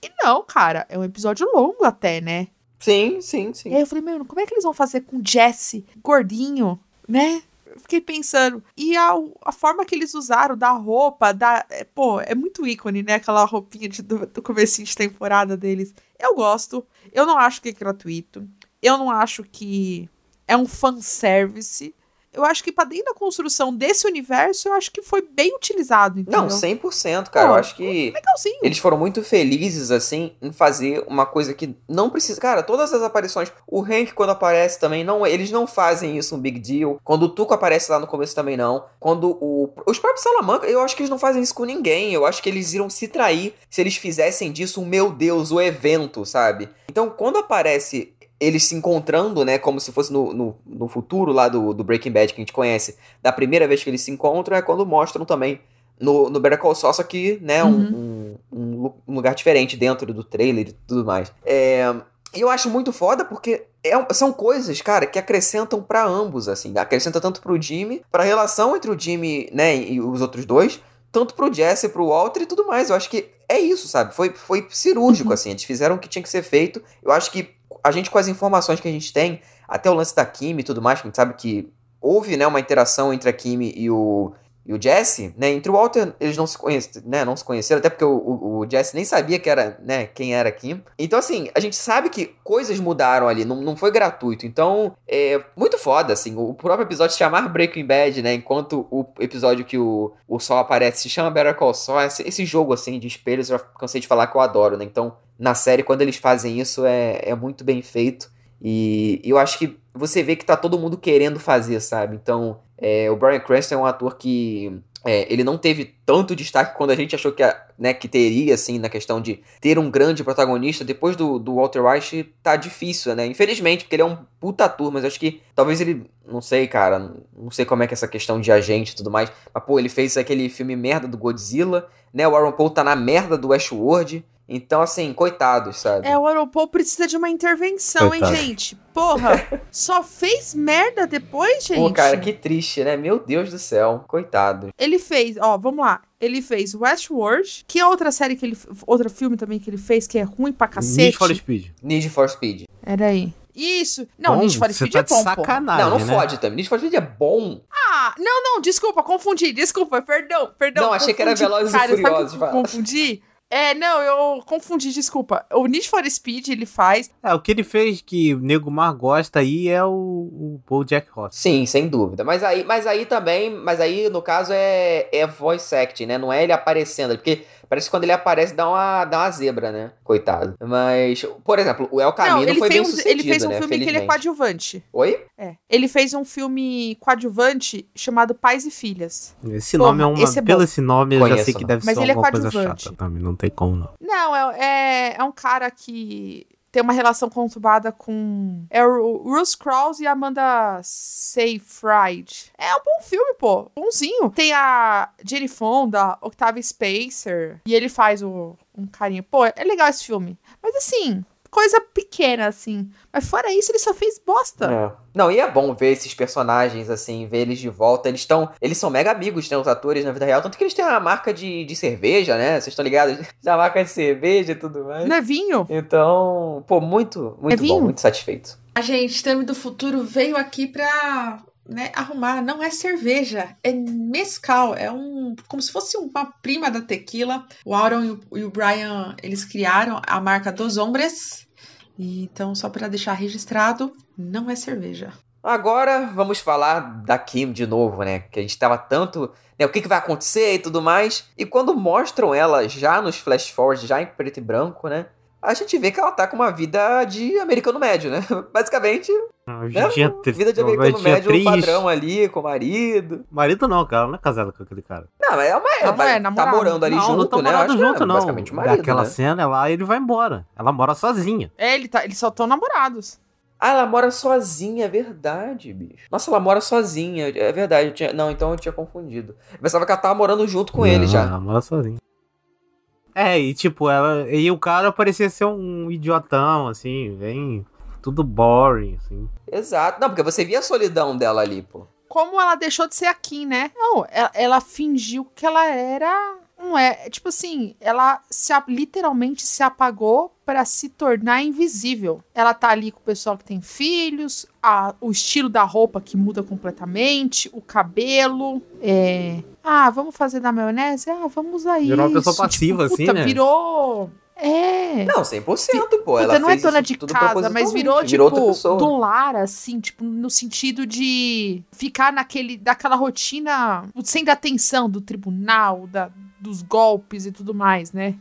E não, cara, é um episódio longo até, né? Sim, sim, sim. E aí eu falei, meu, como é que eles vão fazer com o Jesse gordinho, né? Fiquei pensando. E a, a forma que eles usaram da roupa, da. é, Pô, é muito ícone, né? Aquela roupinha de- do, do comecinho de temporada deles. Eu gosto. Eu não acho que é gratuito. Eu não acho que é um fanservice. Eu acho que pra dentro da construção desse universo, eu acho que foi bem utilizado, entendeu? Não, 100%, cara. Pô, eu acho que Legalzinho. eles foram muito felizes, assim, em fazer uma coisa que não precisa. Cara, todas as aparições. O Hank, quando aparece também, não, eles não fazem isso um big deal. Quando o Tuco aparece lá no começo também, não. Quando o. Os próprios Salamanca, eu acho que eles não fazem isso com ninguém. Eu acho que eles iriam se trair se eles fizessem disso meu Deus, o evento, sabe? Então, quando aparece eles se encontrando, né, como se fosse no, no, no futuro lá do, do Breaking Bad que a gente conhece, da primeira vez que eles se encontram, é quando mostram também no, no Better Call Saul, só que, né, um- um, um, um lugar diferente dentro do trailer e tudo mais. É, e eu acho muito foda porque é são coisas, cara, que acrescentam pra ambos, assim. Acrescenta tanto pro Jimmy, pra relação entre o Jimmy, né, e os outros dois, tanto pro Jesse, pro Walter e tudo mais. Eu acho que é isso, sabe? Foi, foi cirúrgico, Uhum. assim. Eles fizeram o que tinha que ser feito. Eu acho que a gente, com as informações que a gente tem, até o lance da Kimi e tudo mais, que a gente sabe que houve, né, uma interação entre a Kimi e o, e o Jesse, né? Entre o Walter, eles não se conhecem, né? Não se conheceram, até porque o, o, o Jesse nem sabia que era, né, quem era a Kim. Então, assim, a gente sabe que coisas mudaram ali, não, não foi gratuito. Então, é muito foda, assim. O próprio episódio se chamar Breaking Bad, né? Enquanto o episódio que o, o Sol aparece se chama Better Call Saul. Esse, esse jogo, assim, de espelhos, eu cansei de falar que eu adoro, né? Então, na série, quando eles fazem isso, é, é muito bem feito. E eu acho que você vê que tá todo mundo querendo fazer, sabe? Então, é, o Bryan Cranston é um ator que é, ele não teve tanto destaque quando a gente achou que, né, que teria, assim, na questão de ter um grande protagonista. Depois do, do Walter White, tá difícil, né? Infelizmente, porque ele é um puta ator, mas acho que talvez ele, não sei, cara, não sei como é que é essa questão de agente e tudo mais, mas, pô, ele fez aquele filme merda do Godzilla, né? O Aaron Paul tá na merda do Westworld. Então, assim, coitados, sabe? É, o Europol precisa de uma intervenção, Coitado. hein, gente? Porra, [LAUGHS] só fez merda depois, gente? Pô, cara, que triste, né? Meu Deus do céu, coitado. Ele fez, ó, vamos lá. Ele fez Westworld, que é outra série que ele. Outro filme também que ele fez, que é ruim pra cacete. Need for Speed. Need for Speed. Era aí. Isso. Não, Bom, Need for Speed tá é bom, sacanagem, não, não né? fode também. Need for Speed é bom. Ah, não, não, desculpa, confundi, desculpa, perdão, perdão. Não, achei que era confundi. Velozes e Cara, sabe Furiosos, fala. Confundi? É, não, eu confundi, desculpa. O Need for Speed ele faz. É, o que ele fez que o Nego Mar gosta aí é o, o Paul Jack Ross. Sim, sem dúvida. Mas aí, mas aí também, mas aí no caso é, é voice acting, né? Não é ele aparecendo, porque parece que quando ele aparece dá uma, dá uma zebra, né? Coitado. Mas, por exemplo, o El não, Camino ele foi bem um, sucedido, ele fez um né? filme que ele é coadjuvante. Oi? É. Ele fez um filme coadjuvante chamado Pais e Filhas. Esse Porra, nome é uma. esse é pelo esse nome eu já sei que não. deve Mas ser ele é coisa coadjuvante. chata também. Não tem como, não. Não, é, é, é um cara que tem uma relação conturbada com. É o Bruce Krause e a Amanda Seyfried. É um bom filme, pô. Bonzinho. Tem a Jenny Fonda, Octavia Spacer. E ele faz o, um carinha. Pô, é legal esse filme. Mas assim, coisa pequena, assim. Mas fora isso, ele só fez bosta. É. Não, e é bom ver esses personagens, assim, ver eles de volta. Eles estão. Eles são mega amigos, né? Os atores na vida real. Tanto que eles têm uma marca de, de cerveja, né? Vocês estão ligados? [LAUGHS] Da marca de cerveja e tudo mais. Não é vinho? Então, pô, muito, muito É vinho? bom, muito satisfeito. A gente, Tami do Futuro, veio aqui pra né, arrumar. Não é cerveja, é mescal. É um. Como se fosse uma prima da tequila. O Aaron e o, e o Brian, eles criaram a marca Dos Hombres. Então, só para deixar registrado, não é cerveja. Agora vamos falar da Kim de novo, né? Que a gente tava tanto. Né, o que, que vai acontecer e tudo mais. E quando mostram ela já nos flash forward, já em preto e branco, né? A gente vê que ela tá com uma vida de americano médio, né? [LAUGHS] Basicamente. Uma Né? Vida de americano médio triste. padrão ali, com o marido. Marido não, cara. Ela não é casada com aquele cara. Não, mas é uma. Não, é tá morando ali não, junto, não tá né? morando que é junto, não. Basicamente o marido, Daquela né? cena lá, ele vai embora. Ela mora sozinha. É, ele tá, eles só estão namorados. Ah, ela mora sozinha, é verdade, bicho. Nossa, ela mora sozinha, é verdade. eu tinha- Não, então eu tinha confundido. Eu pensava que ela tava morando junto com ele Não, já. Ela mora sozinha. É, e tipo, ela. E o cara parecia ser um idiotão, assim, bem. Tudo boring, assim. Exato. Não, porque você via a solidão dela ali, pô. Como ela deixou de ser a Kim, né? Não, ela, ela fingiu que ela era. Não é. Tipo assim, ela se, literalmente se apagou pra se tornar invisível. Ela tá ali com o pessoal que tem filhos, a- o estilo da roupa que muda completamente, o cabelo. É. Ah, vamos fazer da maionese? Ah, vamos isso. Virou uma pessoa passiva, assim, puta, né? Virou. É. Não, 100%, pô. Puta, Ela não é dona de casa, mas virou, propositalmente, tipo, outra pessoa. do lar, assim, tipo, no sentido de ficar naquele, daquela rotina sem dar atenção do tribunal, da, dos golpes e tudo mais, né?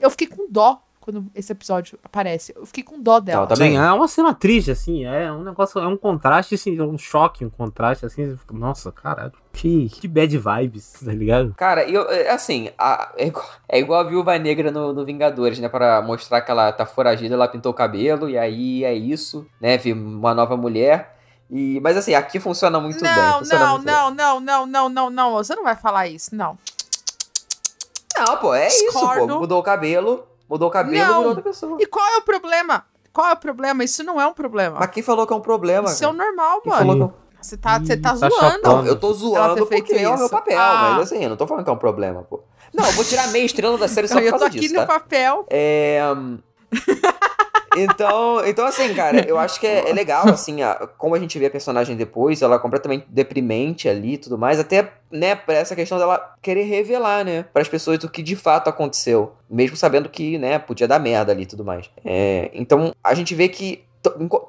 Eu fiquei com dó quando esse episódio aparece. Eu fiquei com dó dela. Não, também. Sim, é uma cena triste, assim, é um negócio, é um contraste, assim, um choque, um contraste, assim, nossa, caralho, que, que bad vibes, [LAUGHS] tá ligado? Cara, eu, é, assim, a- é, igual, é igual a Viúva Negra no, no Vingadores, né? Pra mostrar que ela tá foragida, ela pintou o cabelo, e aí é isso, né? Vi uma nova mulher. E, mas assim, aqui funciona muito bem. Não, funciona não, muito bem. não, não, não, não, não, não. Você não vai falar isso, não. Não, pô, é isso, Discordo. pô. Mudou o cabelo, mudou o cabelo, Não. virou outra pessoa. E qual é o problema? Qual é o problema? Isso não é um problema. Mas quem falou que é um problema? Isso é o cara? normal, Quem mano. falou que... Você tá, você tá Ih, tá zoando. Não, eu tô zoando porque é o meu isso. papel, Ah. mas assim, eu não tô falando que é um problema, pô. Não, eu vou tirar meia estrela da série [LAUGHS] só por eu tô causa aqui disso, no tá? papel. É. [LAUGHS] então, então, assim, cara, eu acho que é, é legal, assim, a- como a gente vê a personagem depois, ela é completamente deprimente ali e tudo mais, até, né, pra essa questão dela querer revelar, né, pras pessoas o que de fato aconteceu, mesmo sabendo que, né, podia dar merda ali e tudo mais. É, então, a gente vê que.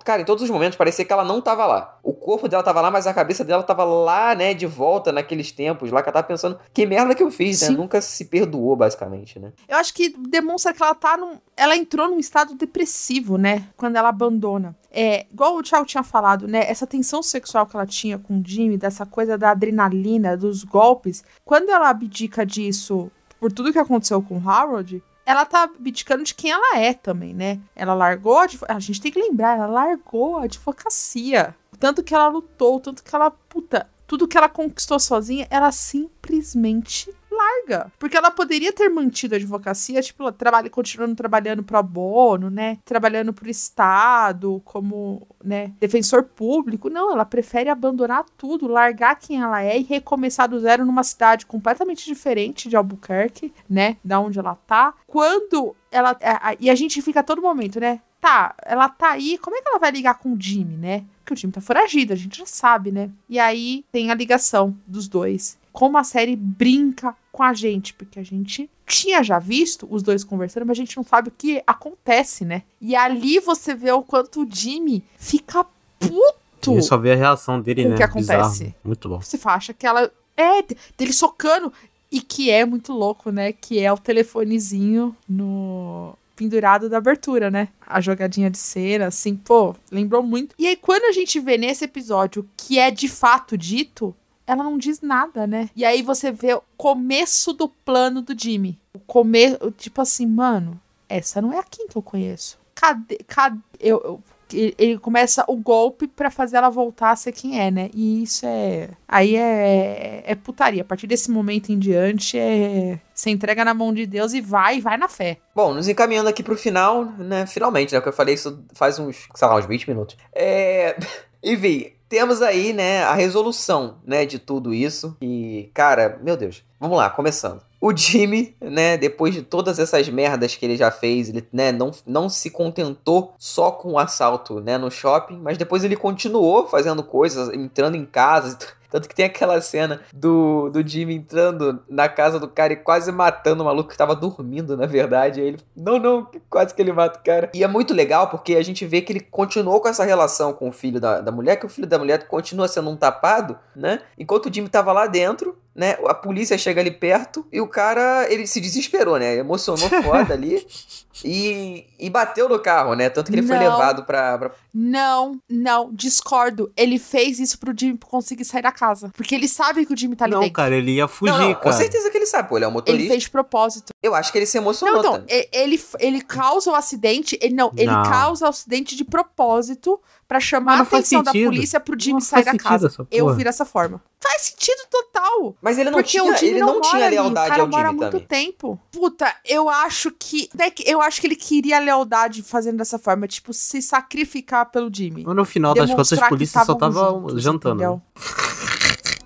Cara, em todos os momentos parecia que ela não tava lá. O corpo dela tava lá, mas a cabeça dela tava lá, né, de volta naqueles tempos lá que ela tava pensando, que merda que eu fiz, né? Sim. Nunca se perdoou, basicamente, né? Eu acho que demonstra que ela tá num. Ela entrou num estado depressivo, né? Quando ela abandona. É, igual o Thiago tinha falado, né? Essa tensão sexual que ela tinha com o Jimmy, dessa coisa da adrenalina, dos golpes. Quando ela abdica disso por tudo que aconteceu com o Harold, ela tá abdicando de quem ela é também, né? Ela largou a, a gente tem que lembrar, ela largou a advocacia. Tanto que ela lutou, tanto que ela, puta, tudo que ela conquistou sozinha, ela simplesmente larga. Porque ela poderia ter mantido a advocacia, tipo, trabalha, continuando trabalhando pro abono, né? Trabalhando pro Estado, como, né, defensor público. Não, ela prefere abandonar tudo, largar quem ela é e recomeçar do zero numa cidade completamente diferente de Albuquerque, né? Da onde ela tá. Quando ela. e a gente fica a todo momento, né? Tá, ela tá aí, como é que ela vai ligar com o Jimmy, né? Porque o Jimmy tá foragido, a gente já sabe, né? E aí tem a ligação dos dois. Como a série brinca com a gente, porque a gente tinha já visto os dois conversando, mas a gente não sabe o que acontece, né? E ali você vê o quanto o Jimmy fica puto. E só vê a reação dele, O né? que acontece? Bizarro. Muito bom. Você acha que ela. É, de- dele socando. E que é muito louco, né? Que é o telefonezinho no. Pendurado da abertura, né? A jogadinha de cera, assim, pô, lembrou muito. E aí, quando a gente vê nesse episódio que é de fato dito, ela não diz nada, né? E aí você vê o começo do plano do Jimmy. O começo, tipo assim, mano, essa não é a Kim que eu conheço. Cadê? cadê eu, eu- ele começa o golpe pra fazer ela voltar a ser quem é, né? E isso é. Aí é, é putaria. A partir desse momento em diante, é. Você entrega na mão de Deus e vai, vai na fé. Bom, nos encaminhando aqui pro final, né? Finalmente, né? Porque eu falei isso faz uns, sei lá, uns 20 minutos. É. [LAUGHS] Enfim, temos aí, né, a resolução, né, de tudo isso. E, cara, meu Deus. Vamos lá, começando. O Jimmy, né, depois de todas essas merdas que ele já fez, ele, né, não, não se contentou só com o assalto, né, no shopping, mas depois ele continuou fazendo coisas, entrando em casas, tanto que tem aquela cena do, do Jimmy entrando na casa do cara e quase matando o maluco que tava dormindo, na verdade. Ele, não, não, quase que ele mata o cara. E é muito legal porque a gente vê que ele continuou com essa relação com o filho da, da mulher, que o filho da mulher continua sendo um tapado, né? Enquanto o Jimmy tava lá dentro, né? A polícia chega ali perto e o cara, ele se desesperou, né? Emocionou foda ali [LAUGHS] e, e bateu no carro, né? Tanto que ele foi Não. levado pra, pra- Não, não, discordo. Ele fez isso pro Jimmy conseguir sair da casa. Porque ele sabe que o Jimmy tá ali Não, dentro. cara, ele ia fugir, Não, não, cara. com certeza que ele sabe, pô, ele é um Ele motorista. fez de propósito. Eu acho que ele se emocionou Não, então, ele, ele causa o acidente. Ele não, ele Não. causa o acidente de propósito pra chamar Mas a atenção da polícia pro Jimmy Não sair da casa. Eu vi dessa forma. Faz sentido total. Mas ele não Porque tinha, o Jimmy ele não, não, mora tinha ali, lealdade o cara ao mora Jimmy muito também. tempo. Puta, eu acho que. né, Eu acho que ele queria lealdade fazendo dessa forma, tipo, se sacrificar pelo Jimmy. Mas no final das contas, a polícia só estavam tava juntos, jantando. né? entendeu?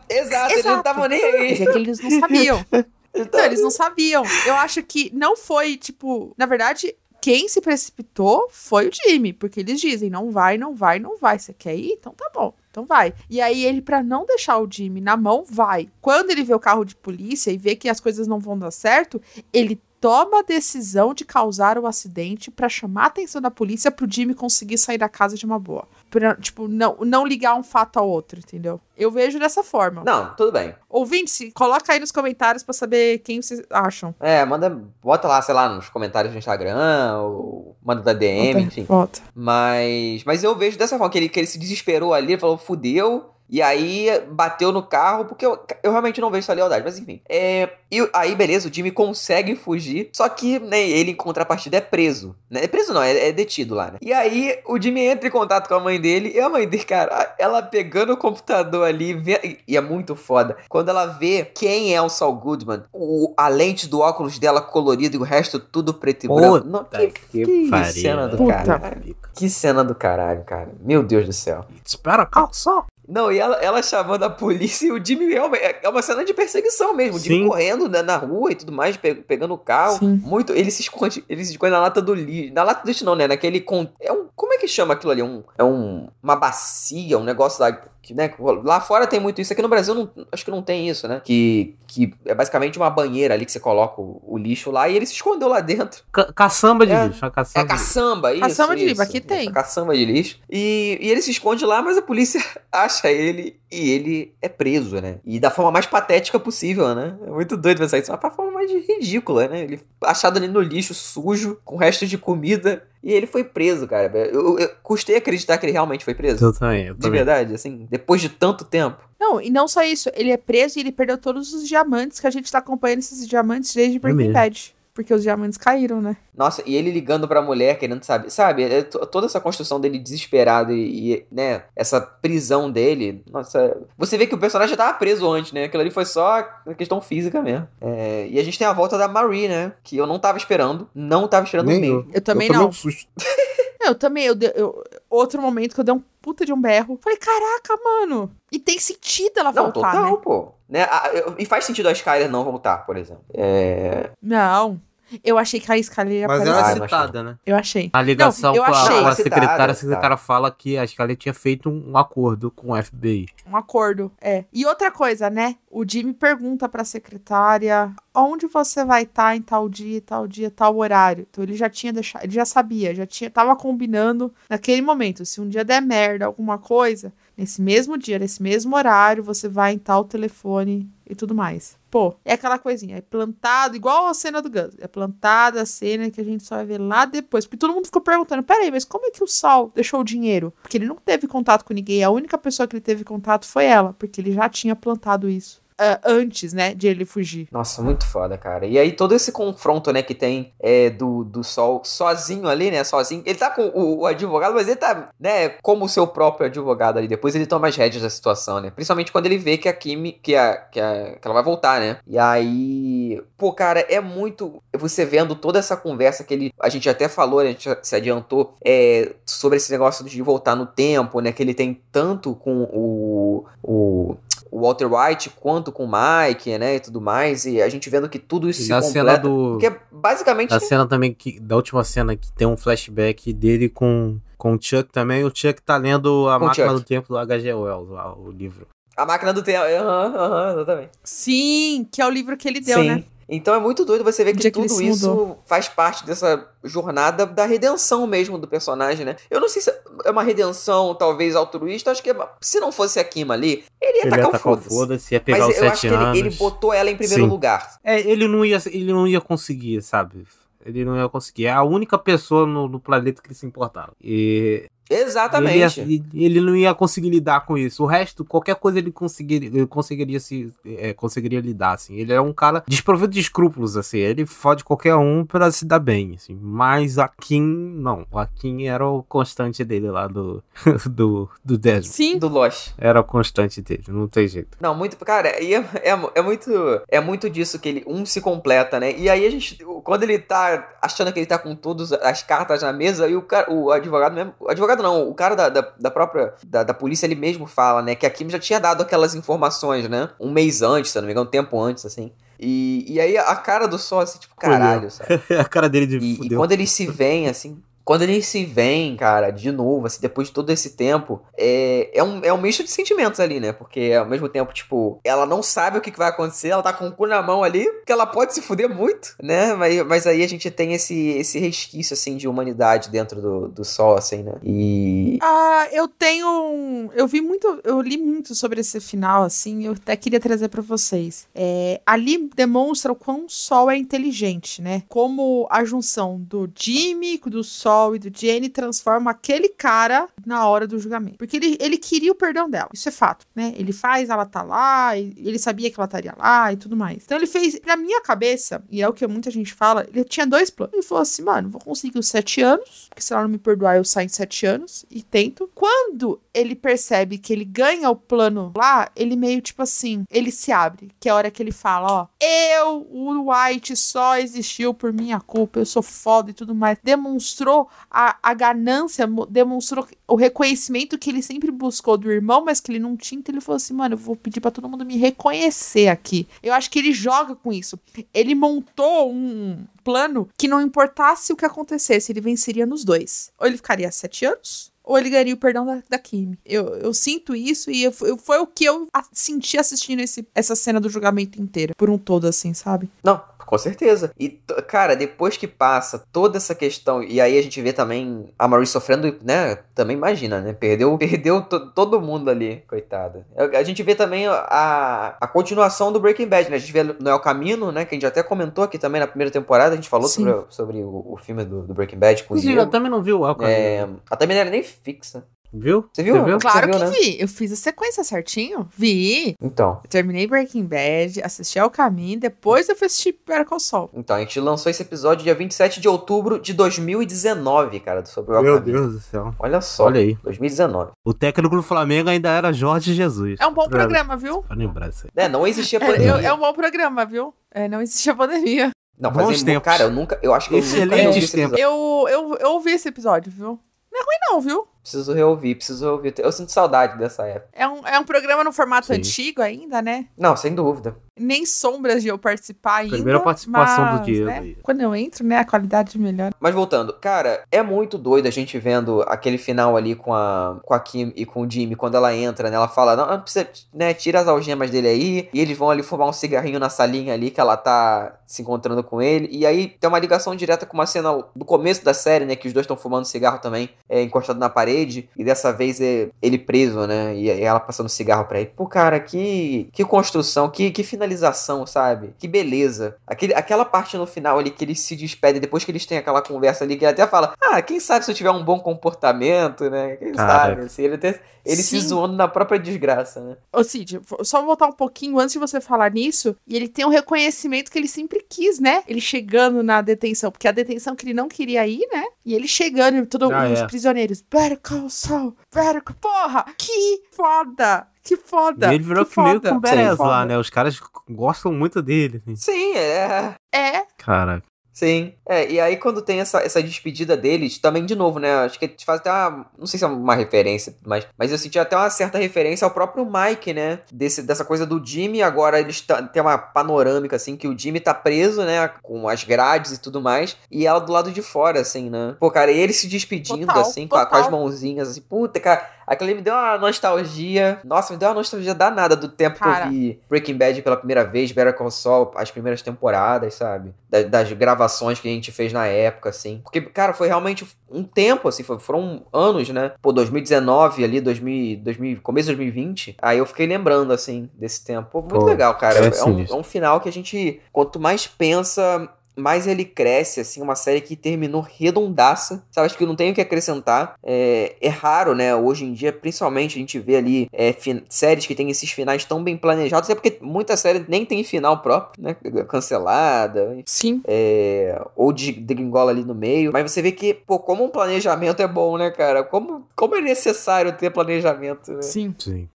Exato, ele não Exato. tava nem Mas aí. é que eles não sabiam. [LAUGHS] Tava- eles não sabiam. Eu acho que não foi, tipo. Na verdade, quem se precipitou foi o Jimmy. Porque eles dizem: não vai, não vai, não vai. Você quer ir? Então tá bom. Então vai. E aí ele, pra não deixar o Jimmy na mão, vai. Quando ele vê o carro de polícia e vê que as coisas não vão dar certo, ele toma a decisão de causar o acidente pra chamar a atenção da polícia pro Jimmy conseguir sair da casa de uma boa. Pra, tipo, não, não ligar um fato ao outro, entendeu? Eu vejo dessa forma. Não, tudo bem. Ouvinte, coloca aí nos comentários pra saber quem vocês acham. É, manda, bota lá, sei lá, nos comentários do Instagram, ou manda da DM, Volta, enfim. Volta. Mas, mas eu vejo dessa forma, que ele, que ele se desesperou ali, falou, fudeu, e aí bateu no carro, porque eu, eu realmente não vejo essa lealdade, mas enfim. É, e aí, beleza, o Jimmy consegue fugir, só que né, ele, em contrapartida, é preso. Né? É preso não, é, é detido lá, né? E aí, o Jimmy entra em contato com a mãe dele, e a mãe dele, cara, ela pegando o computador ali, vê, e é muito foda, quando ela vê quem é o Saul Goodman, o, a lente do óculos dela colorida e o resto tudo preto e branco. Não, Puta que pariu, cena do Puta. caralho. Que cena do caralho, cara. Meu Deus do céu. Espera, calma só. Não, e ela, ela chamando a polícia e o Jimmy realmente. É é uma cena de perseguição mesmo. O Jimmy Sim. correndo na, na rua e tudo mais, pe- pegando o carro. Sim. Muito. Ele se esconde. Ele se esconde na lata do lixo. Na lata do lixo, não, né? Naquele. Con... É um. Como é que chama aquilo ali? Um, é um, uma bacia, um negócio lá. Que, né? Lá fora tem muito isso. Aqui no Brasil não, acho que não tem isso, né? Que, que é basicamente uma banheira ali que você coloca o, o lixo lá e ele se escondeu lá dentro. Ca caçamba de É. lixo, a É caçamba. caçamba, isso. Caçamba de isso, lixo, aqui isso, tem. a caçamba de lixo. E, e ele se esconde lá, mas a polícia [LAUGHS] acha ele e ele é preso, né? E da forma mais patética possível, né? É muito doido pensar isso. Mas da forma mais ridícula, né? Ele achado ali no lixo, sujo, com restos de comida. E ele foi preso, cara. Eu, eu custei acreditar que ele realmente foi preso. Eu também, eu De também. verdade, assim, depois de tanto tempo. Não, e não só isso, ele é preso e ele perdeu todos os diamantes que a gente tá acompanhando esses diamantes desde Breaking mesmo. Bad. Porque os diamantes caíram, né? Nossa, e ele ligando pra mulher, querendo saber. Sabe, é to- toda essa construção dele desesperado e, e, né, essa prisão dele. Nossa, você vê que o personagem já tava preso antes, né? Aquilo ali foi só questão física mesmo. É, e a gente tem a volta da Marie, né? Que eu não tava esperando. Não tava esperando Nem mesmo. Eu também eu tomei não. um susto. [LAUGHS] Eu também, eu, eu- outro momento que eu dei um puta de um berro. Falei, caraca, mano. E tem sentido ela Não, voltar, total, né? pô. Né? a- eu- e faz sentido a Skyler não voltar, por exemplo. É. Não. Eu achei que a Skyler ia Mas aparecer. ela Ah, é eu citada, né? Eu achei. Na ligação eu com, a, achei. com a Citada, secretária, a secretária fala que a Scarlett tinha feito um acordo com o FBI. Um acordo, é. E outra coisa, né? O Jimmy pergunta pra secretária onde você vai estar em tal dia, tal dia, tal horário. Então ele já tinha deixado, ele já sabia, já tinha, tava combinando naquele momento. Se um dia der merda, alguma coisa, nesse mesmo dia, nesse mesmo horário, você vai em tal telefone e tudo mais. Pô, é aquela coisinha, é plantado, igual a cena do Gus. É plantada a cena que a gente só vai ver lá depois. Porque todo mundo ficou perguntando: peraí, mas como é que o Sol deixou o dinheiro? Porque ele não teve contato com ninguém, a única pessoa que ele teve contato foi ela, porque ele já tinha plantado isso. Uh, antes, né, de ele fugir. Nossa, muito foda, cara. E aí todo esse confronto, né, que tem é, do, do Sol sozinho ali, né, sozinho. Ele tá com o, o advogado, mas ele tá, né, como o seu próprio advogado ali. Depois ele toma as rédeas da situação, né. Principalmente quando ele vê que a Kimi, que, a, que, a, que ela vai voltar, né. E aí, pô, cara, é muito... Você vendo toda essa conversa que ele... A gente até falou, né, a gente se adiantou é, sobre esse negócio de voltar no tempo, né, que ele tem tanto com o... o o Walter White quanto com o Mike, né, e tudo mais, e a gente vendo que tudo isso E se na completa, cena do- porque basicamente Da cena também, que, da última cena, que tem um flashback dele com, com o Chuck também. O Chuck tá lendo A Com Máquina Chuck. do Tempo do H.G. Wells, lá, o livro. a máquina do tempo, aham, aham, exatamente. Sim, que é o livro que ele deu, Sim. né? Então é muito doido você ver que tudo isso mudou. faz parte dessa jornada da redenção mesmo do personagem, né? Eu não sei se é uma redenção talvez altruísta, acho que é- se não fosse a Kim ali, ele ia Ele tacar o foda-se. foda-se, ia pegar Mas os eu acho sete que anos. ele, ele botou ela em primeiro Sim. lugar. É, ele não ia, ele não ia conseguir, sabe? Ele não ia conseguir. É a única pessoa no, no planeta que ele se importava. E Exatamente. Ele, ia- ele não ia conseguir lidar com isso. O resto, qualquer coisa ele conseguiria, ele conseguiria se é, conseguiria lidar, assim. Ele é um cara desprovido de escrúpulos, assim. Ele fode qualquer um pra se dar bem, assim. Mas a Kim, não. A Kim era o constante dele lá do [LAUGHS] do, do Desmond. Sim. Do Lost. Era o constante dele, não tem jeito. Não, muito. Cara, e é, é, é muito. É muito disso que ele. Um se completa, né? E aí a gente. Quando ele tá achando que ele tá com todas as cartas na mesa, e o, cara, o advogado mesmo. O advogado não, o cara da, da, da própria. Da, da polícia, ele mesmo fala, né? Que a Kim já tinha dado aquelas informações, né? Um mês antes, se eu não me engano, um tempo antes, assim. E, e aí a cara do Sol, assim, tipo, caralho, sabe? [LAUGHS] a cara dele de E, e fudeu. quando eles se veem, assim. Quando eles se veem, cara, de novo, assim, depois de todo esse tempo, é, é, um, é um misto de sentimentos ali, né? Porque ao mesmo tempo, tipo, ela não sabe o que, que vai acontecer, ela tá com o cu na mão ali, que ela pode se fuder muito, né? Mas, mas aí a gente tem esse, esse resquício, assim, de humanidade dentro do, do sol, assim, né? E. Ah, eu tenho. Eu vi muito. Eu li muito sobre esse final, assim. Eu até queria trazer pra vocês. É, ali demonstra o quão o Sol é inteligente, né? Como a junção do Jimmy, do Sol e do Jenny transforma aquele cara na hora do julgamento. Porque ele, ele queria o perdão dela. Isso é fato, né? Ele faz, ela tá lá, ele sabia que ela estaria lá e tudo mais. Então ele fez, na minha cabeça, e é o que muita gente fala, ele tinha dois planos. Ele falou assim, mano, vou conseguir os sete anos, porque se ela não me perdoar, eu saio em sete anos e tento. Quando ele percebe que ele ganha o plano lá, ele meio tipo assim, ele se abre, que é a hora que ele fala, ó, eu, o White, só existiu por minha culpa, eu sou foda e tudo mais. Demonstrou a, a ganância, mo- demonstrou o reconhecimento que ele sempre buscou do irmão, mas que ele não tinha, então ele falou assim, mano, eu vou pedir pra todo mundo me reconhecer aqui. Eu acho que ele joga com isso. Ele montou um plano que não importasse o que acontecesse, ele venceria nos dois. Ou ele ficaria sete anos, ou ele ganharia o perdão da, da Kimi. Eu, eu sinto isso e eu- eu- foi o que eu senti assistindo esse, essa cena do julgamento inteiro. Por um todo, assim, sabe? Não, com certeza. E, cara, depois que passa toda essa questão, e aí a gente vê também a Marie sofrendo, né? Também imagina, né? Perdeu, [LAUGHS] perdeu to- todo mundo ali, coitada. A gente vê também a, a continuação do Breaking Bad, né? A gente vê no El Camino, né? Que a gente até comentou aqui também na primeira temporada, a gente falou Sim. sobre, sobre o, o filme do, do Breaking Bad com Inclusive, eu Diego. também não viu o Alcalino. É, a também não era nem fixa. Viu? Você viu? Você Claro viu, que né? vi. Eu fiz a sequência certinho. Vi. Então. Eu terminei Breaking Bad, assisti ao caminho, depois eu fui assistir Better Call Saul. Então, a gente lançou esse episódio dia 27 de outubro de 2019, cara, sobre o Meu. Deus do céu. Olha só. Olha aí. 2019. O técnico do Flamengo ainda era Jorge Jesus. É um bom Pra- programa, viu? Pra lembrar isso aí. É, não existia [LAUGHS] É, pandemia. eu- é um bom programa, viu? É, não existia pandemia. Não, Bons fazia tempos. Cara, eu nunca. Eu acho que eu nunca Excelentes esse tempos. episódio. Eu, eu, eu ouvi esse episódio, viu? Não é ruim, não, viu? Preciso reouvir, preciso reouvir. Eu sinto saudade dessa época. É um, é um programa no formato Sim. antigo ainda, né? Não, sem dúvida. Nem sombras de eu participar ainda. Primeira participação do mas, Diego né. Quando eu entro, né, a qualidade melhora. Mas voltando, cara, é muito doido a gente vendo aquele final ali com a, com a Kim e com o Jimmy, quando ela entra, né? Ela fala, não, não precisa, né? Tira as algemas dele aí. E eles vão ali fumar um cigarrinho na salinha ali que ela tá se encontrando com ele. E aí tem uma ligação direta com uma cena do começo da série, né? Que os dois estão fumando cigarro também, é, encostado na parede. Parede, e dessa vez é ele preso, né? E ela passando cigarro pra ele. Pô, cara, que, que construção, que, que finalização, sabe? Que beleza. Aquele, aquela parte no final ali que eles se despedem, depois que eles têm aquela conversa ali, que ele até fala: Ah, quem sabe se eu tiver um bom comportamento, né? Quem Cara. sabe? Assim, ele até, ele se zoando na própria desgraça, né? Ô, Cid, só voltar um pouquinho antes de você falar nisso. E ele tem um reconhecimento que ele sempre quis, né? Ele chegando na detenção, porque a detenção que ele não queria ir, né? E ele chegando, e todos Ah, os é. prisioneiros. Better call Saul, better call... Porra, que foda! Que foda! E ele virou que meio foda. com o Beres lá, né? Os caras gostam muito dele. assim. Sim, é. É, Caraca. Sim. É, e aí quando tem essa, essa despedida deles, também de novo, né? Acho que eles fazem até uma. Não sei se é uma referência, mas, mas eu senti até uma certa referência ao próprio Mike, né? Desse, dessa coisa do Jimmy. Agora eles tá- tem uma panorâmica, assim, que o Jimmy tá preso, né? Com as grades e tudo mais. E ela do lado de fora, assim, né? Pô, cara, ele se despedindo, Total, assim, com, a- com as total. mãozinhas, assim, puta, cara. Aquilo ali me deu uma nostalgia. Nossa, me deu uma nostalgia danada do tempo que Cara. eu vi Breaking Bad pela primeira vez, Better Call Saul, as primeiras temporadas, sabe? Da- das gravações que a gente fez na época, assim. Porque, cara, foi realmente um tempo, assim, foi- foram anos, né? Pô, 2019 ali, 2000, 2000, começo de 2020. Aí eu fiquei lembrando, assim, desse tempo. Pô, muito Pô, legal, cara. é É, um, é um final que a gente, quanto mais pensa, mais ele cresce, assim, uma série que terminou redondaça, sabe, acho que não tenho o que acrescentar, é, é raro, né, hoje em dia, principalmente a gente vê ali é, séries que tem esses finais tão bem planejados, até porque muita série nem tem final próprio, né, cancelada, sim. é, ou de degringola ali no meio, mas você vê que, pô, como um planejamento é bom, né, cara, como, como é necessário ter planejamento, né? Sim. Sim.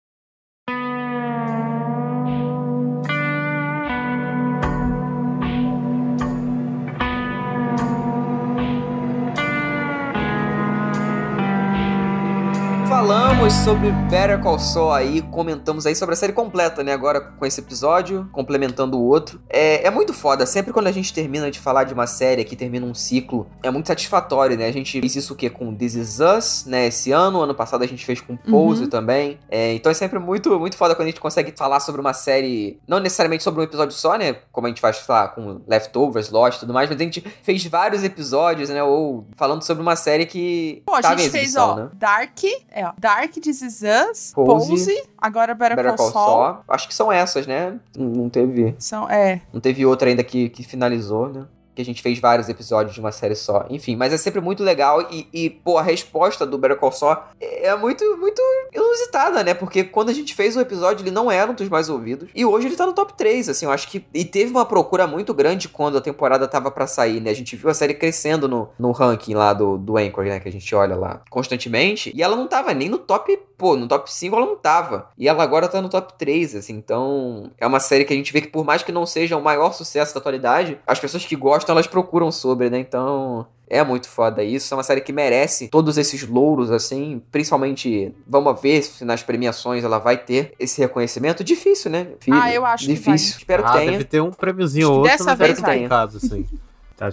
Falamos sobre Better Call Saul aí, comentamos aí sobre a série completa, né? Agora com esse episódio, complementando o outro. É, é muito foda, sempre quando a gente termina de falar de uma série que termina um ciclo, é muito satisfatório, né? A gente fez isso o quê? Com This Is Us, né? Esse ano, ano passado a gente fez com Pose Uhum. também. É, então é sempre muito, muito foda quando a gente consegue falar sobre uma série, não necessariamente sobre um episódio só, né? Como a gente faz, lá, com Leftovers, Lost e tudo mais, mas a gente fez vários episódios, né? Ou falando sobre uma série que Pô, a gente fez, ó, né? Dark, é, ó, Dark, This Is Us, Pose, Pose, agora Better, Better Call Call Saul. Saul. Acho que são essas, né? Não, não teve, São, é, não teve outra ainda que, que finalizou, né? Que a gente fez vários episódios de uma série só. Enfim, mas é sempre muito legal e, e, pô, a resposta do Better Call Saul é muito, muito inusitada, né? Porque quando a gente fez o episódio, ele não era um dos mais ouvidos. E hoje ele tá no top 3, assim, eu acho que... E teve uma procura muito grande quando a temporada tava pra sair, né? A gente viu a série crescendo no, no ranking lá do, do Anchor, né? Que a gente olha lá constantemente. E ela não tava nem no top... Pô, no top 5 ela não tava. E ela agora tá no top 3, assim. Então, é uma série que a gente vê que por mais que não seja o maior sucesso da atualidade, as pessoas que gostam, elas procuram sobre, né? Então... É muito foda isso, é uma série que merece todos esses louros, assim, principalmente, vamos ver se nas premiações ela vai ter esse reconhecimento. Difícil, né? Difícil, Ah, eu acho que Difícil, vai. espero ah, que tenha. deve ter um prêmiozinho ou que outro, dessa mas vez é vai. complicado, assim. [LAUGHS]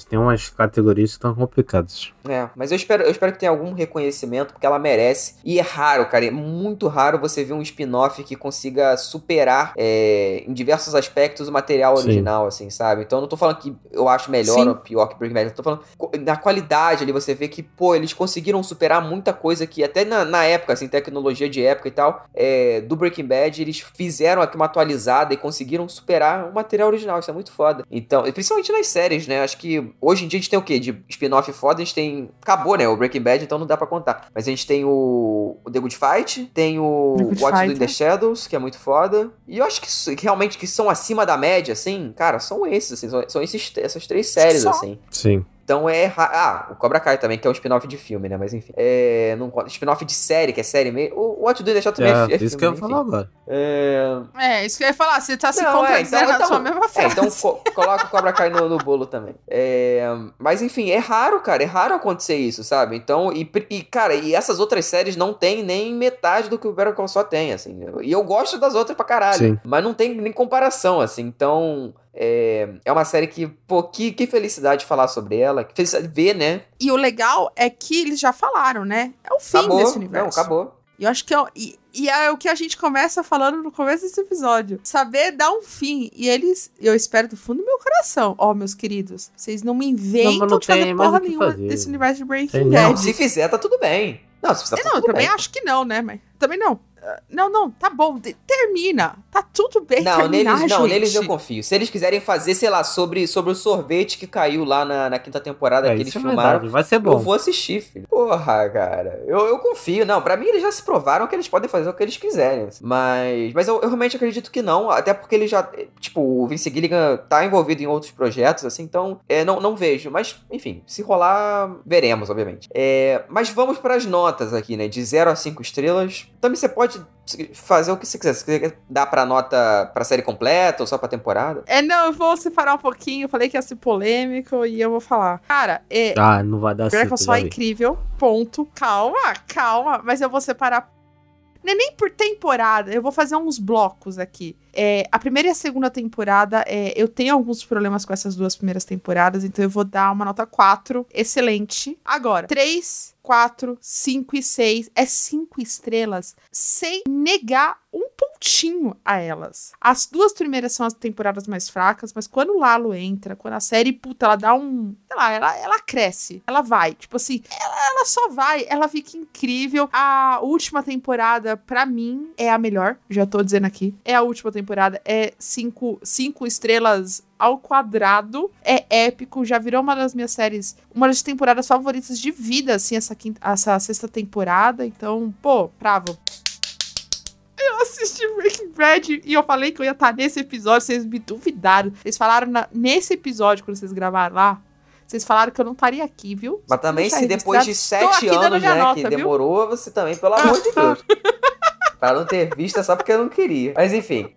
Tem umas categorias que estão complicadas. É, mas eu espero, eu espero que tenha algum reconhecimento, porque ela merece. E é raro, cara, é muito raro você ver um spin-off que consiga superar é, em diversos aspectos o material Sim. original, assim, sabe? Então eu não tô falando que eu acho melhor Sim. ou pior que Breaking Bad, eu tô falando na qualidade ali, você vê que, pô, eles conseguiram superar muita coisa que até na, na época, assim, tecnologia de época e tal, é, do Breaking Bad, eles fizeram aqui uma atualizada e conseguiram superar o material original, isso é muito foda. Então, principalmente nas séries, né? Acho que hoje em dia a gente tem o quê? De spin-off foda, a gente tem. Acabou, né? O Breaking Bad, então não dá pra contar. Mas a gente tem o, o The Good Fight, tem o Do in the. Shadows, que é muito foda. E eu acho que, que realmente que são acima da média, assim, cara, são esses, assim, são, são esses, essas três séries, Só. assim. Sim. Então é. Ah, o Cobra Kai também, que é um spin-off de filme, né? Mas enfim. É. Não. Spin-off de série, que é série mesmo. O What to Do the Shadows também é, É, fi- é isso filme, que eu ia enfim. falar agora. É. É, isso que eu ia falar. Você tá se Não, é, contradizendo então- na então- sua mesma É, frase. então co- coloca o Cobra Kai no, no bolo também. É, mas enfim, é raro, cara. É raro acontecer isso, sabe? Então, e, e, cara, e essas outras séries não tem nem metade do que o Better Call Saul tem, assim. E eu gosto das outras pra caralho. Sim. Mas não tem nem comparação, assim. Então, é, é uma série que, pô, que, que felicidade falar sobre ela. Que felicidade ver, né? E o legal é que eles já falaram, né? É o fim acabou. desse Não, universo. acabou. E eu acho que é, o- e, e é o que a gente começa falando no começo desse episódio. Saber dar um fim. E eles, eu espero do fundo do meu coração, ó, meus queridos, vocês não me inventam Não, não de fazer porra nenhuma fazer. desse universo de Breaking Bad. Não, se fizer, tá tudo bem. Não, se precisar, não, eu tudo também bem. acho que não, né? Mas também não. Não, não, tá bom. de- Termina. Tá tudo bem. Não, terminar, neles, não, gente. neles eu confio. Se eles quiserem fazer, sei lá, sobre, sobre o sorvete que caiu lá na, na quinta temporada É, que eles é filmaram, vai ser eu bom. vou assistir, filho. Porra, cara. Eu, eu confio. Não, pra mim eles já se provaram que eles podem fazer o que eles quiserem. Mas, mas eu, eu realmente acredito que não. Até porque ele já. Tipo, o Vince Gilligan tá envolvido em outros projetos, assim, então é, não, não vejo. Mas, enfim, se rolar, veremos, obviamente. É, mas vamos pras notas aqui, né? De 0 a 5 estrelas. Também você pode fazer o que você quiser. Se você quer dar pra nota pra série completa ou só pra temporada. É, não, eu vou separar um pouquinho. Eu falei que ia ser polêmico e eu vou falar. Cara, é. Ah, não vai dar certo. Só já é incrível. Ponto. Calma, calma. Mas eu vou separar. Não é nem por temporada. Eu vou fazer uns blocos aqui. É, a primeira e a segunda temporada, é, eu tenho alguns problemas com essas duas primeiras temporadas, então eu vou dar uma nota 4. Excelente. Agora, 3, 4, 5 e 6. É 5 estrelas sem negar um pontinho a elas. As duas primeiras são as temporadas mais fracas, mas quando o Lalo entra, quando a série, puta, ela dá um. Sei lá, ela, ela cresce. Ela vai. Tipo assim, ela, ela só vai. Ela fica incrível. A última temporada, pra mim, é a melhor. Já tô dizendo aqui. É a última temporada. É cinco, cinco estrelas ao quadrado. É épico. Já virou uma das minhas séries, uma das temporadas favoritas de vida, assim, essa, quinta, essa sexta temporada. Então, pô, bravo. Eu assisti Breaking Bad e eu falei que eu ia estar nesse episódio, vocês me duvidaram. Vocês falaram na- nesse episódio, quando vocês gravaram lá, vocês falaram que eu não estaria aqui, viu? Mas também, se depois de. Tô sete anos, né, nota, que viu? demorou, você também, pelo amor de Deus. [LAUGHS] pra não ter visto é só porque eu não queria. Mas enfim.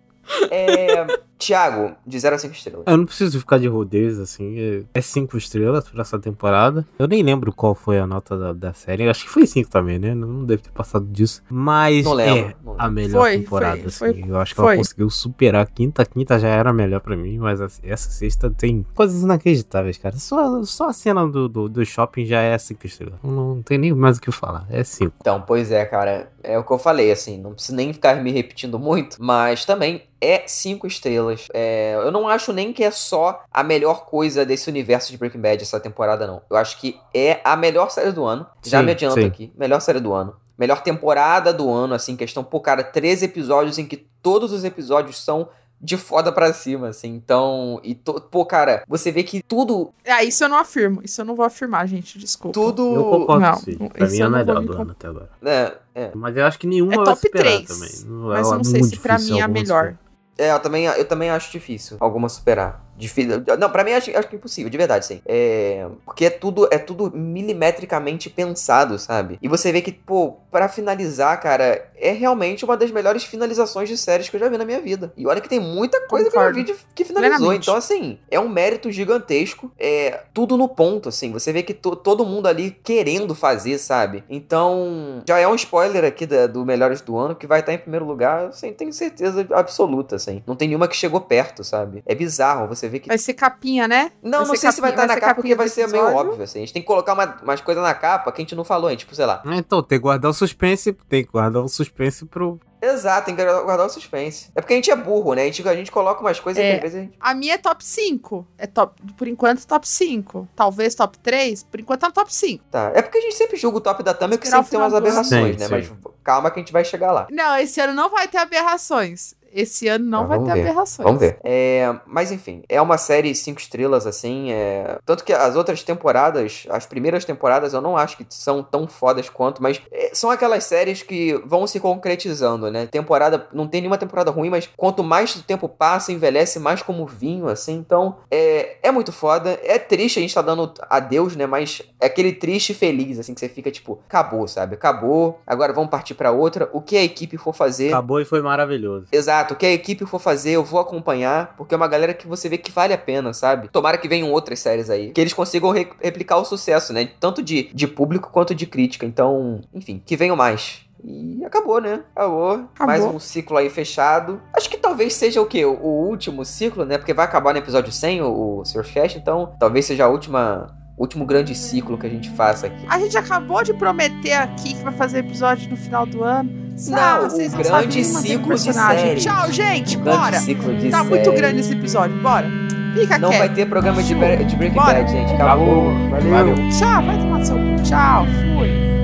É... Tiago, de 0 a 5 estrelas. Eu não preciso ficar de rodeios, assim. é- É cinco estrelas pra essa temporada. Eu nem lembro qual foi a nota da, da série. Acho que foi cinco também, né? Não deve ter passado disso. Mas Não lembro, é não a melhor Foi, temporada, foi, assim. foi, eu acho que foi. ela conseguiu superar a quinta. A quinta já era melhor pra mim, mas essa sexta tem coisas inacreditáveis, cara. Só, só a cena do, do, do shopping já é cinco estrelas. Não, não tem nem mais o que falar. É cinco. Então, pois é, cara. É o que eu falei, assim. Não preciso nem ficar me repetindo muito. Mas também é 5 estrelas. É, eu não acho nem que é só a melhor coisa desse universo de Breaking Bad essa temporada, não. Eu acho que é a melhor série do ano. Já Sim, me adianto sim. aqui. Melhor série do ano. Melhor temporada do ano, assim, questão, pô, cara, 13 episódios em que todos os episódios são de foda pra cima, assim. Então, e to- pô, cara, você vê que tudo, Ah, isso eu não afirmo. Isso eu não vou afirmar, gente. Desculpa. tudo, Eu concordo não, com você. Pra mim é eu a não melhor me do ano até agora. é, é. Mas eu acho que nenhuma É vai top superar 3. também. Mas é eu não sei se pra mim é a melhor. superar. É, eu também, eu também acho difícil alguma superar. Difícil. Não, pra mim acho, acho que é impossível, de verdade, sim. É, porque é tudo, é tudo milimetricamente pensado, sabe? E você vê que, pô, pra finalizar, cara, é realmente uma das melhores finalizações de séries que eu já vi na minha vida. E olha que tem muita coisa Concordo. que eu já vi de- que finalizou. Plenamente. Então, assim, é um mérito gigantesco. É tudo no ponto, assim. Você vê que to- todo mundo ali querendo fazer, sabe? Então, já é um spoiler aqui da- do Melhores do Ano, que vai estar em primeiro lugar, sem tenho certeza absoluta, assim. Não tem nenhuma que chegou perto, sabe? É bizarro, você vê que Vai ser capinha, né? não, Vai não sei se vai estar vai na capa porque vai ser meio óbvio, assim. A gente tem que colocar uma- umas coisas na capa que a gente não falou, hein? Tipo, sei lá. Então, tem que guardar o suspense, tem que guardar o suspense pro. Exato, tem que guardar o suspense. É porque a gente é burro, né? A gente, a gente coloca umas coisas É. que às vezes a gente... A minha é top 5. É top, por enquanto, top 5. Talvez top 3. Por enquanto, é top 5. Tá. É porque a gente sempre julga o top da Thumb que sempre tem umas aberrações, Sim, né? sim. Mas calma que a gente vai chegar lá. Não, esse ano não vai ter aberrações. Esse ano não Tá, vai ter ver. aberrações. Vamos ver. É, mas enfim, é uma série cinco estrelas, assim. é, Tanto que as outras temporadas, as primeiras temporadas, eu não acho que são tão fodas quanto, mas é, são aquelas séries que vão se concretizando, né? Temporada. Não tem nenhuma temporada ruim, mas quanto mais o tempo passa, envelhece mais como vinho, assim. Então, é, é muito foda. É triste a gente tá dando adeus, né? Mas é aquele triste e feliz, assim, que você fica tipo, acabou, sabe? Acabou. Agora vamos partir pra outra. O que a equipe for fazer. Acabou e foi maravilhoso. Exato, o que a equipe for fazer, eu vou acompanhar, porque é uma galera que você vê que vale a pena, sabe? Tomara que venham outras séries aí, que eles consigam re- replicar o sucesso, né? Tanto de, de público quanto de crítica. Então, enfim, que venham mais. E acabou, né? Acabou. Mais um ciclo aí fechado. Acho que talvez seja o quê? O, último ciclo, né? Porque vai acabar no episódio 100 o, o Sr. Cast, então talvez seja a última. Último grande ciclo que a gente faça aqui. A gente acabou de prometer aqui que vai fazer episódio no final do ano. Não, o vocês grande sabem nem manter ciclo de série. Tchau, gente. Grande bora. ciclo de Tá muito série. grande esse episódio. Bora. Fica Não quieto. vai ter programa de, de Breaking Bora. Bad, gente. Acabou. Valeu. Valeu. Tchau. Vai tomar seu. Tchau. Fui.